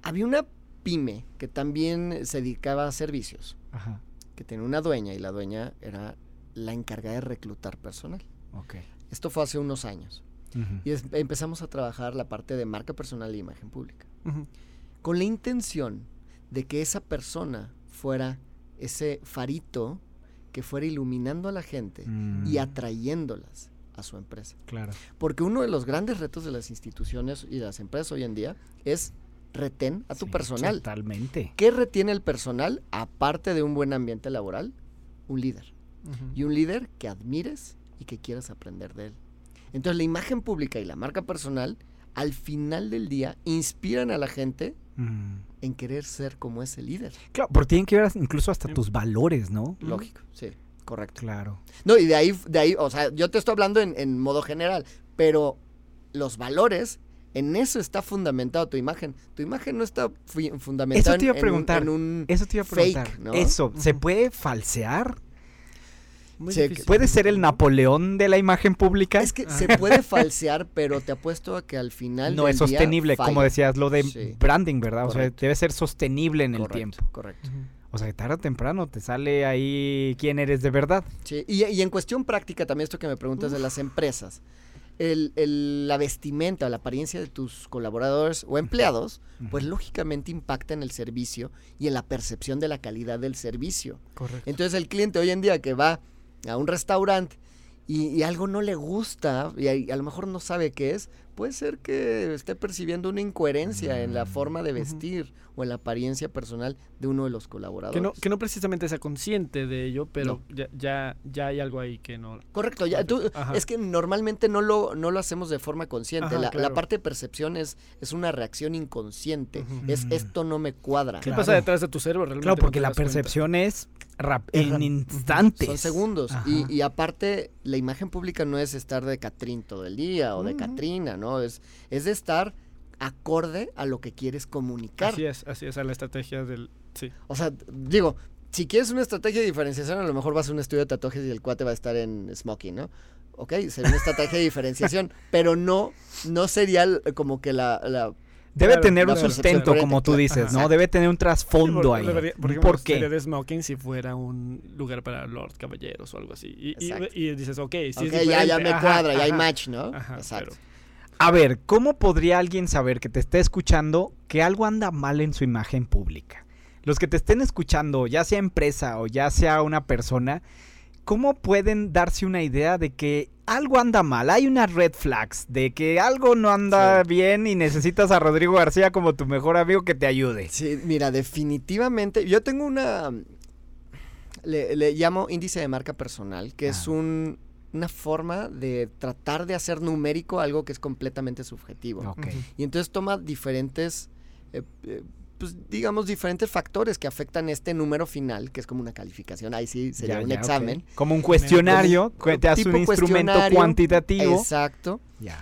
Había una pyme que también se dedicaba a servicios. Ajá que tenía una dueña y la dueña era la encargada de reclutar personal. Okay. Esto fue hace unos años. Y empezamos a trabajar la parte de marca personal e imagen pública. Con la intención de que esa persona fuera ese farito que fuera iluminando a la gente y mm. atrayéndolas a su empresa. Claro. Porque uno de los grandes retos de las instituciones y de las empresas hoy en día es retén a tu personal. Totalmente. ¿Qué retiene el personal aparte de un buen ambiente laboral? Un líder. Y un líder que admires y que quieras aprender de él. Entonces la imagen pública y la marca personal al final del día inspiran a la gente mm. en querer ser como ese líder. Claro, porque tienen que ver incluso hasta tus valores, ¿no? Lógico, sí, correcto. Claro. No, y de ahí, de ahí, o sea, yo te estoy hablando en, en modo general, pero los valores en eso está fundamentado tu imagen. Tu imagen no está fundamentada eso te iba a preguntar, en, un, eso te iba a preguntar. Fake, ¿no? Eso, ¿se puede falsear? ¿Puede ser el Napoleón de la imagen pública? Es que se puede falsear, pero te apuesto a que al final. No es sostenible, como decías, lo de branding, ¿verdad? O sea, debe ser sostenible en el tiempo. Correcto. O sea, que tarde o temprano te sale ahí quién eres de verdad. Sí, y, en cuestión práctica, también esto que me preguntas de las empresas el, la vestimenta o la apariencia de tus colaboradores o empleados, pues lógicamente impacta en el servicio y en la percepción de la calidad del servicio. Correcto. Entonces el cliente hoy en día que va a un restaurante y, algo no le gusta y a, lo mejor no sabe qué es, puede ser que esté percibiendo una incoherencia en la forma de vestir o en la apariencia personal de uno de los colaboradores. Que no, que no precisamente sea consciente de ello, pero ya, ya, ya, hay algo ahí que no... Correcto, ya, tú, es que normalmente no lo, no lo hacemos de forma consciente. la, la, parte de percepción es, es una reacción inconsciente. Es esto no me cuadra. ¿Qué pasa detrás de tu cerebro realmente? Claro, porque la percepción es en instantes. Son segundos. Y, y, aparte, la imagen pública no es estar de Catrín todo el día o de Catrina, ¿no? Es, es de estar acorde a lo que quieres comunicar. Así es, así es, a la estrategia del... Sí. O sea, digo, si quieres una estrategia de diferenciación, a lo mejor vas a un estudio de tatuajes y el cuate va a estar en smoking, ¿no? Ok, sería una estrategia de diferenciación, pero no, no sería como que la... Debe tener un sustento, como tú dices, ¿no? Debe tener un trasfondo ahí. por, qué? de smoking si fuera un lugar para Lord Caballeros o algo así. Y, y, dices, ok, si okay, ya, ya me cuadra, ya hay match, ¿no? Exacto. A ver, ¿cómo podría alguien saber que te esté escuchando que algo anda mal en su imagen pública? Los que te estén escuchando, ya sea empresa o ya sea una persona, ¿cómo pueden darse una idea de que algo anda mal? Hay unas red flags de que algo no anda bien y necesitas a Rodrigo García como tu mejor amigo que te ayude. Sí, mira, definitivamente. Yo tengo una. Le, llamo índice de marca personal, que es ah. un una forma de tratar de hacer numérico algo que es completamente subjetivo. Y entonces toma diferentes, eh, eh, pues digamos, diferentes factores que afectan este número final, que es como una calificación. Ahí sí sería un examen. Como un cuestionario, que te hace un instrumento cuantitativo. Exacto.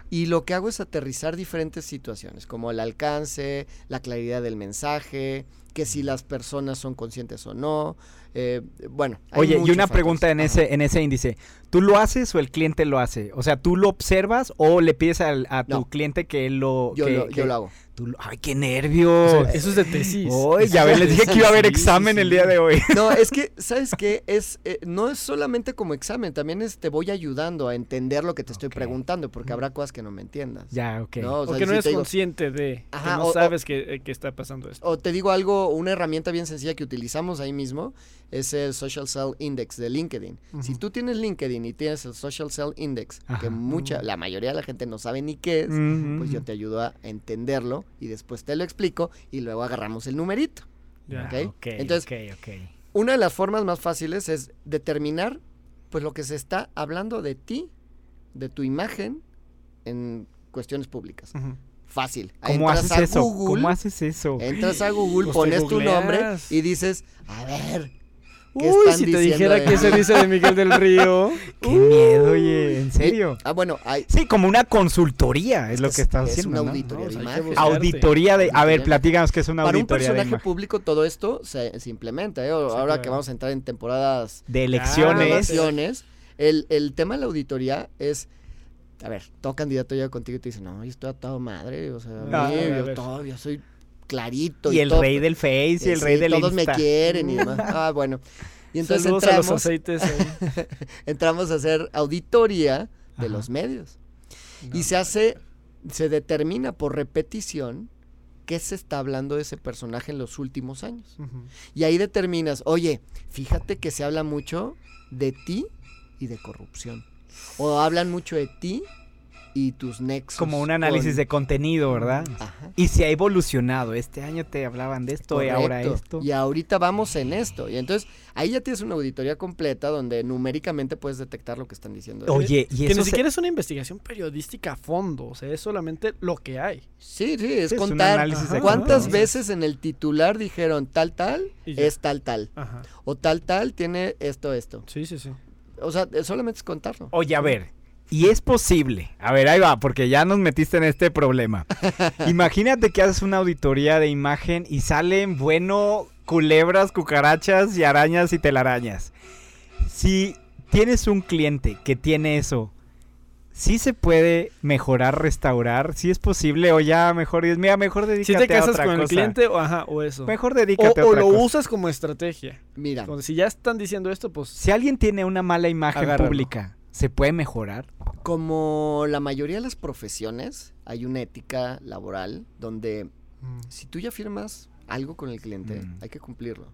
Y lo que hago es aterrizar diferentes situaciones, como el alcance, la claridad del mensaje, que si las personas son conscientes o no, eh, bueno. Oye, y una pregunta en ese, en ese índice. ¿Tú lo haces o el cliente lo hace? O sea, ¿tú lo observas o le pides a tu cliente que él lo... Yo, lo, yo lo hago. ¡Ay, qué nervios! eso es de tesis. ya ves, les dije que iba a haber examen el día de hoy. No, es que, ¿sabes qué? Es, eh, no es solamente como examen, también es, te voy ayudando a entender lo que te estoy preguntando, porque habrá cosas que no me entiendas. Ya, ok. ¿no? O, que no eres consciente de, que no sabes eh, que, está pasando esto. O te digo algo, una herramienta bien sencilla que utilizamos ahí mismo es el Social Cell Index de LinkedIn. Si tú tienes LinkedIn y tienes el Social Cell Index, que mucha, la mayoría de la gente no sabe ni qué es, pues yo te ayudo a entenderlo y después te lo explico y luego agarramos el numerito. Entonces, una de las formas más fáciles es determinar pues lo que se está hablando de ti, de tu imagen en cuestiones públicas. Fácil. ¿Cómo haces eso? ¿Cómo haces eso? Entras a Google, pues pones tu nombre y dices, a ver, Uy, si te dijera que se dice de Miguel del Río. Qué miedo, oye, en serio. ah, bueno, hay... Sí, como una consultoría es, lo que estás haciendo. Es una auditoría de imagen. Auditoría de. A ver, platíganos qué es una auditoría. Para un personaje público todo esto se, implementa. ¿eh? Ahora que vamos a entrar en temporadas de elecciones. el, el tema de la auditoría es a ver, todo candidato llega contigo y te dice, no, yo estoy atado madre, o sea, yo todavía soy clarito. Y, el rey del Face y el rey del Todos me quieren y demás. Ah, bueno. Y entonces entramos, entramos a hacer auditoría de los medios. y se hace, se determina por repetición qué se está hablando de ese personaje en los últimos años. Y ahí determinas, oye, fíjate que se habla mucho de ti y de corrupción. O hablan mucho de ti y tus nexos. Como un análisis de contenido, ¿verdad? Ajá. Y si ha evolucionado. Este año te hablaban de esto y ahora esto. Y ahorita vamos en esto. Y entonces ahí ya tienes una auditoría completa donde numéricamente puedes detectar lo que están diciendo. Oye, y que ni siquiera es una investigación periodística a fondo. O sea, es solamente lo que hay. Sí, sí, es contar cuántas veces en el titular dijeron tal, tal, es tal, tal. Ajá. O tal, tal tiene esto, esto. Sí, sí, sí. O sea, solamente es contarlo. Oye, a ver, y es posible. A ver, ahí va, porque ya nos metiste en este problema. Imagínate que haces una auditoría de imagen y salen, bueno, culebras, cucarachas y arañas y telarañas. Si tienes un cliente que tiene eso, ¿sí se puede mejorar, restaurar? ¿Sí es posible? O ya mejor mira, mejor dedícate si te casas a con el cliente o, ajá, o eso. Mejor dedícate o, a otra O lo usas como estrategia. Mira. si ya están diciendo esto, pues... Si alguien tiene una mala imagen pública ¿Se puede mejorar? Como la mayoría de las profesiones, hay una ética laboral donde mm. si tú ya firmas algo con el cliente, mm. hay que cumplirlo.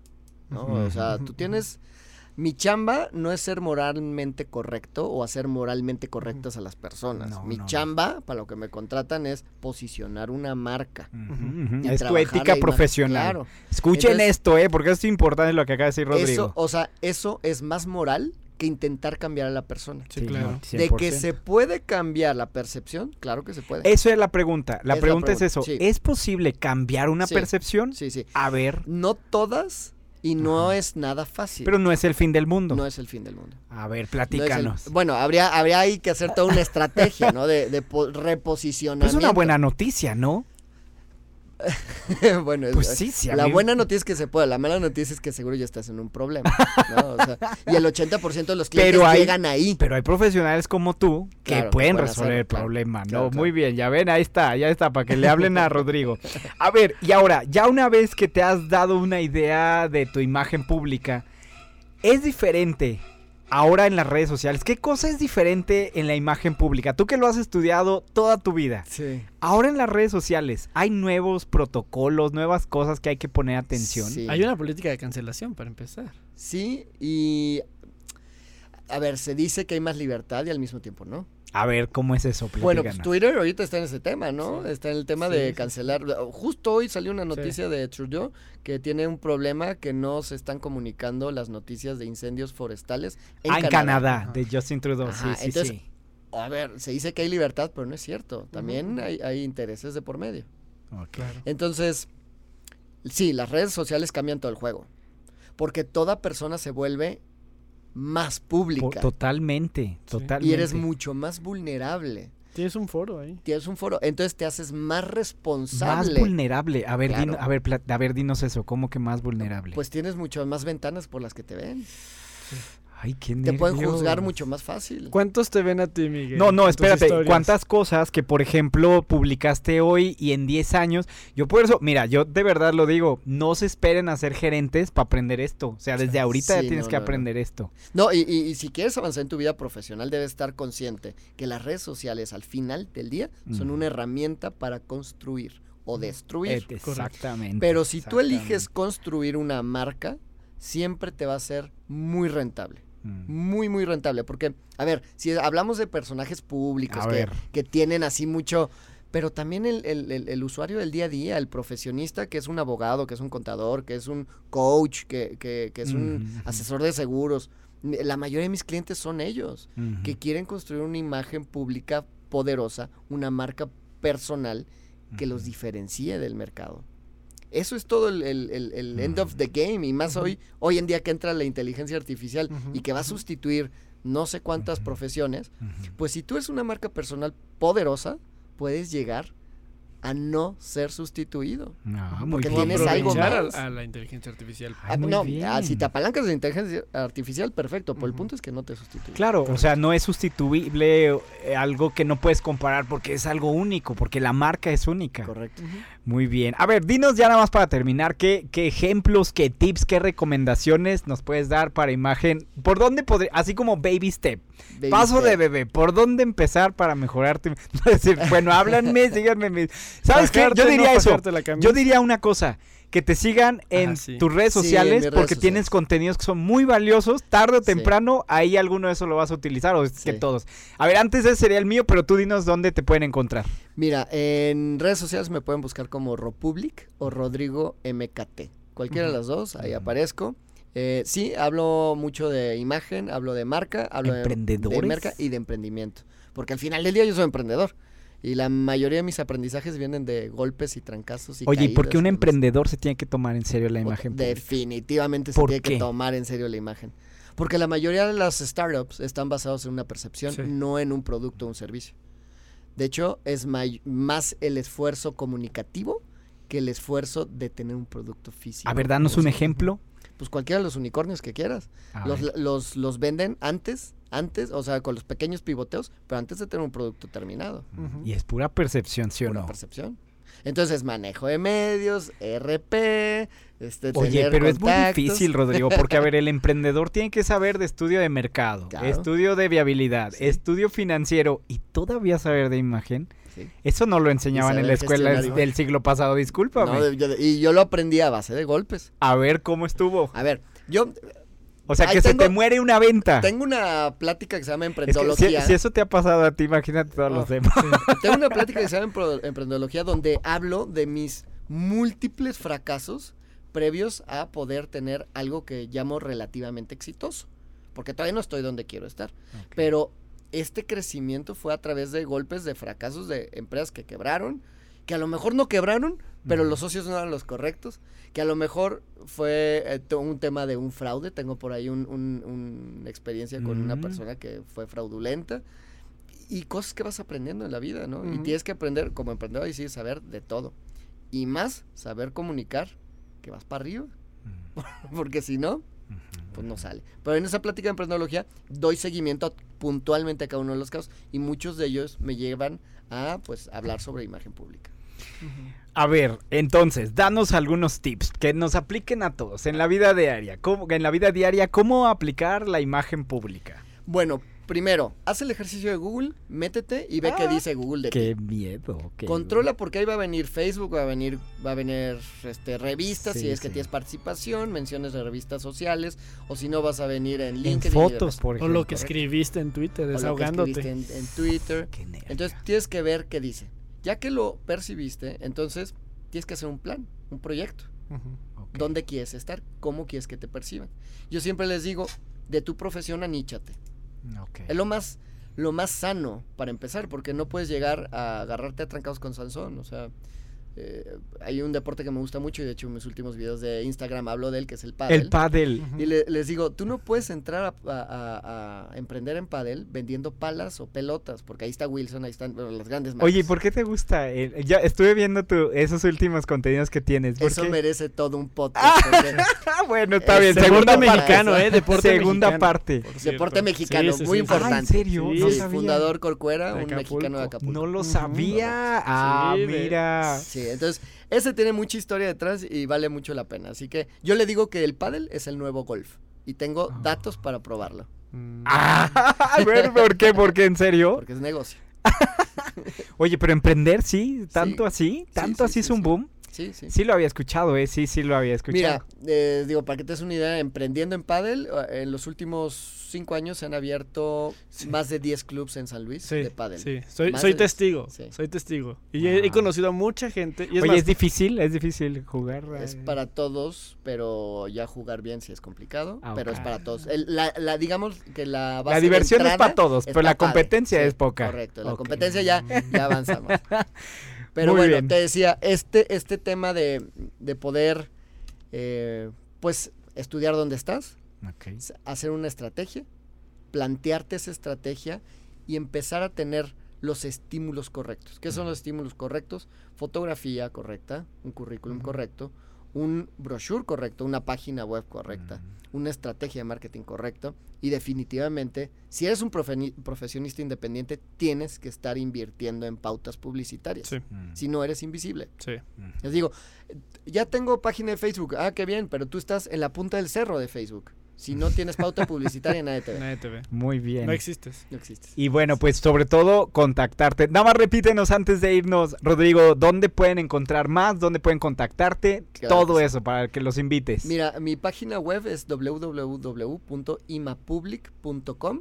¿no? O sea, tú tienes Mi chamba no es ser moralmente correcto o hacer moralmente correctas a las personas. Mi chamba, para lo que me contratan, es posicionar una marca. Es tu ética profesional. Escuchen esto, ¿eh? Porque es importante lo que acaba de decir Rodrigo. Eso, o sea, eso es más moral que intentar cambiar a la persona. Sí, claro. De que se puede cambiar la percepción, claro que se puede. Eso es la pregunta. La, pregunta, es eso. ¿Es posible cambiar una percepción? Sí, sí. A ver. No todas y no es nada fácil. Pero no es el fin del mundo. No es el fin del mundo. A ver, platícanos. bueno, habría, habría ahí que hacer toda una estrategia, ¿no? De, de reposicionamiento. es una buena noticia, ¿no? bueno, pues sí, sí, la buena noticia es que se puede, la mala noticia es que seguro ya estás en un problema. y el 80% de los clientes llegan ahí. Pero hay profesionales como tú que pueden resolver el problema, ¿no? Muy bien, ya ven, ahí está, ya está, para que le hablen a Rodrigo. A ver, y ahora, ya una vez que te has dado una idea de tu imagen pública, es diferente ahora en las redes sociales? ¿Qué cosa es diferente en la imagen pública? Tú que lo has estudiado toda tu vida. Sí. Ahora en las redes sociales, ¿hay nuevos protocolos, nuevas cosas que hay que poner atención? Sí. Hay una política de cancelación para empezar. Sí, y... A ver, se dice que hay más libertad y al mismo tiempo no. A ver, ¿cómo es eso? Bueno, pues Twitter ahorita está en ese tema, ¿no? Está en el tema de cancelar. Justo hoy salió una noticia de Trudeau que tiene un problema que no se están comunicando las noticias de incendios forestales en ah, Canadá. en Canadá, de Justin Trudeau, sí, sí, entonces, A ver, se dice que hay libertad, pero no es cierto. También hay, intereses de por medio. Entonces, sí, las redes sociales cambian todo el juego. Porque toda persona se vuelve más pública. totalmente, totalmente. Y eres mucho más vulnerable. Tienes un foro ahí. Tienes un foro, entonces te haces más responsable. Más vulnerable. A ver, a ver, a ver, dinos eso, ¿cómo que más vulnerable? Pues tienes muchas más ventanas por las que te ven. Ay, qué Te pueden juzgar mucho más fácil. ¿Cuántos te ven a ti, Miguel? No, no, espérate. ¿Cuántas cosas que, por ejemplo, publicaste hoy y en 10 años? Yo por eso, mira, yo de verdad lo digo, no se esperen a ser gerentes para aprender esto. O sea, desde ahorita ya tienes que aprender esto. No, y, si quieres avanzar en tu vida profesional, debes estar consciente que las redes sociales al final del día son una herramienta para construir o destruir. Exactamente. Pero si tú eliges construir una marca, siempre te va a ser muy rentable. Mm. Muy, muy rentable. Porque, a ver, si hablamos de personajes públicos que, que, tienen así mucho. Pero también el, el, usuario del día a día, el profesionista que es un abogado, que es un contador, que es un coach, que, que, que es un asesor de seguros. La mayoría de mis clientes son ellos, que quieren construir una imagen pública poderosa, una marca personal que los diferencie del mercado. Eso es todo el, el, end of the game. Y más hoy, hoy en día que entra la inteligencia artificial y que va a sustituir no sé cuántas profesiones, pues si tú eres una marca personal poderosa, puedes llegar a no ser sustituido. No, porque tienes algo más. A, la inteligencia artificial. Ah, no, ah, si te apalancas de inteligencia artificial, perfecto. Pero el punto es que no te sustituye. Claro, o sea, no es sustituible eh, algo que no puedes comparar porque es algo único, porque la marca es única. Correcto. Muy bien. A ver, dinos ya nada más para terminar, ¿qué, qué ejemplos, qué tips, qué recomendaciones nos puedes dar para imagen? ¿Por dónde podría, así como baby step? paso de bebé, ¿por dónde empezar para mejorarte? bueno, háblanme, síganme. ¿Sabes qué? Yo diría eso. Yo diría una cosa que te sigan en tus redes sociales porque tienes contenidos que son muy valiosos. Tarde o temprano, ahí alguno de esos lo vas a utilizar o es que todos. A ver, antes ese sería el mío, pero tú dinos dónde te pueden encontrar. Mira, en redes sociales me pueden buscar como Ropublic o Rodrigo MKT. Cualquiera de las dos, ahí aparezco. Eh, sí, hablo mucho de imagen, hablo de marca, hablo de, de marca y de emprendimiento. Porque al final del día yo soy emprendedor. Y la mayoría de mis aprendizajes vienen de golpes y trancazos. Y Oye, ¿y por qué un emprendedor se tiene que tomar en serio la imagen? Definitivamente se tiene que tomar en serio la imagen. Porque la mayoría de las startups están basados en una percepción, no en un producto o un servicio. De hecho, es más el esfuerzo comunicativo que el esfuerzo de tener un producto físico. A ver, danos un ejemplo. Pues cualquiera de los unicornios que quieras. Los, los, los, venden antes antes, o sea, con los pequeños pivoteos, pero antes de tener un producto terminado. Y es pura percepción, ¿sí o pura percepción. Entonces, manejo de medios, RP, este, Oye, pero es muy difícil, Rodrigo, porque a ver, el emprendedor tiene que saber de estudio de mercado, estudio de viabilidad, estudio financiero y todavía saber de imagen. Eso no lo enseñaban en la escuela del siglo pasado, discúlpame. y yo lo aprendí a base de golpes. A ver cómo estuvo. A ver, yo O sea, que se te muere una venta. Tengo una plática que se llama Emprendología. si, eso te ha pasado a ti, imagínate todos los demás. Tengo una plática que se llama Emprendología donde hablo de mis múltiples fracasos previos a poder tener algo que llamo relativamente exitoso. Porque todavía no estoy donde quiero estar. Pero este crecimiento fue a través de golpes de fracasos de empresas que quebraron, que a lo mejor no quebraron, pero los socios no eran los correctos, que a lo mejor fue eh, un tema de un fraude, tengo por ahí una un, experiencia con una persona que fue fraudulenta, y cosas que vas aprendiendo en la vida, ¿no? Y tienes que aprender, como emprendedor, y sí, saber de todo. Y más, saber comunicar que vas para arriba, porque si no, pues no sale. Pero en esa plática de emprendedología doy seguimiento puntualmente a cada uno de los casos. Y muchos de ellos me llevan a pues hablar sobre imagen pública. A ver, entonces, danos algunos tips que nos apliquen a todos en la vida diaria. ¿Cómo, en la vida diaria, ¿cómo aplicar la imagen pública? Bueno, primero, haz el ejercicio de Google, métete y ve qué ah, dice Google de qué Miedo, qué Controla porque ahí va a venir Facebook, va a venir, va a venir este, revistas, si es que tienes participación, menciones de revistas sociales, o si no vas a venir en LinkedIn. fotos, por ejemplo. O lo que escribiste en Twitter, desahogándote. en, Twitter. Entonces tienes que ver qué dice. Ya que lo percibiste, entonces tienes que hacer un plan, un proyecto. ¿Dónde quieres estar? ¿Cómo quieres que te perciban? Yo siempre les digo, de tu profesión aníchate. Es lo más, lo más sano para empezar, porque no puedes llegar a agarrarte a trancados con Sansón. O sea, eh, hay un deporte que me gusta mucho y de hecho en mis últimos videos de Instagram hablo de él, que es el pádel. El pádel. Y les digo, tú no puedes entrar a, emprender en pádel vendiendo palas o pelotas, porque ahí está Wilson, ahí están las grandes marcas. Oye, ¿por qué te gusta? ya estuve viendo tu, esos últimos contenidos que tienes. Eso merece todo un podcast. bueno, está bien. Segunda mexicano, ¿eh? Deporte Segunda parte. Deporte mexicano, muy importante. ¿en serio? no sabía. Fundador Corcuera, un mexicano de Acapulco. No lo sabía. Ah, mira. Sí, entonces, ese tiene mucha historia detrás y vale mucho la pena. Así que yo le digo que el pádel es el nuevo golf. Y tengo ah. datos para probarlo. Mm. Ah, ¿por qué? ¿Por qué? ¿En serio? Porque es negocio. Oye, pero emprender, sí, tanto así, tanto así es un boom. Sí, sí. Sí lo había escuchado, ¿eh? Sí, sí lo había escuchado. Mira, eh, digo, para que te des una idea, emprendiendo en pádel, eh, en los últimos cinco años se han abierto más de 10 clubs en San Luis de pádel. Sí, soy, soy testigo, soy testigo. Y he, conocido a mucha gente. Y es Oye, es difícil, es difícil jugar. Es eh. para todos, pero ya jugar bien sí es complicado, ah, pero es para todos. la, digamos que la base La diversión es para todos, pero la competencia es poca. Correcto, la competencia ya, ya avanzamos. Pero bueno, te decía, este, este tema de, de poder, eh, pues, estudiar dónde estás, hacer una estrategia, plantearte esa estrategia y empezar a tener los estímulos correctos. ¿Qué son los estímulos correctos? Fotografía correcta, un currículum correcto, un brochure correcto, una página web correcta, una estrategia de marketing correcta y definitivamente, si eres un profesionista independiente, tienes que estar invirtiendo en pautas publicitarias. Si no eres invisible. Les digo, ya tengo página de Facebook, ah, qué bien, pero tú estás en la punta del cerro de Facebook. Si no tienes pauta publicitaria, nadie te ve. Nadie te ve. Muy bien. No existes. No existes. Y bueno, pues sobre todo contactarte. Nada más repítenos antes de irnos, Rodrigo, ¿dónde pueden encontrar más? ¿Dónde pueden contactarte? todo eso para que los invites. Mira, mi página web es www.imapublic.com.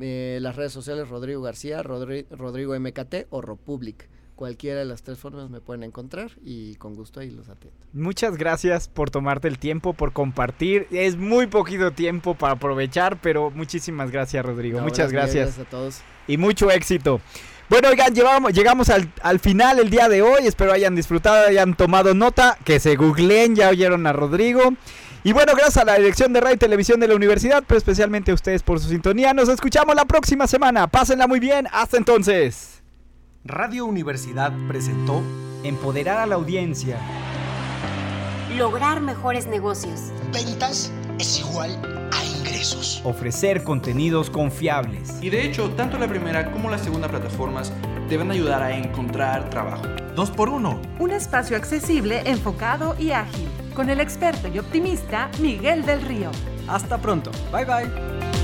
Eh, las redes sociales Rodrigo García, Rodrigo MKT o Ropublic cualquiera de las tres formas me pueden encontrar y con gusto ahí los atiendo. Muchas gracias por tomarte el tiempo, por compartir. Es muy poquito tiempo para aprovechar, pero muchísimas gracias Rodrigo. Muchas gracias. Gracias a todos. Y mucho éxito. Bueno, oigan, llevamos, llegamos al, al, final el día de hoy. Espero hayan disfrutado, hayan tomado nota, que se googleen, ya oyeron a Rodrigo. Y bueno, gracias a la dirección de radio y televisión de la universidad, pero especialmente a ustedes por su sintonía. Nos escuchamos la próxima semana. Pásenla muy bien. Hasta entonces. Radio Universidad presentó Empoderar a la audiencia. Lograr mejores negocios. Ventas es igual a ingresos. Ofrecer contenidos confiables. Y de hecho, tanto la primera como la segunda plataformas deben ayudar a encontrar trabajo. Dos por uno. Un espacio accesible, enfocado y ágil. Con el experto y optimista Miguel del Río. Hasta pronto. Bye bye.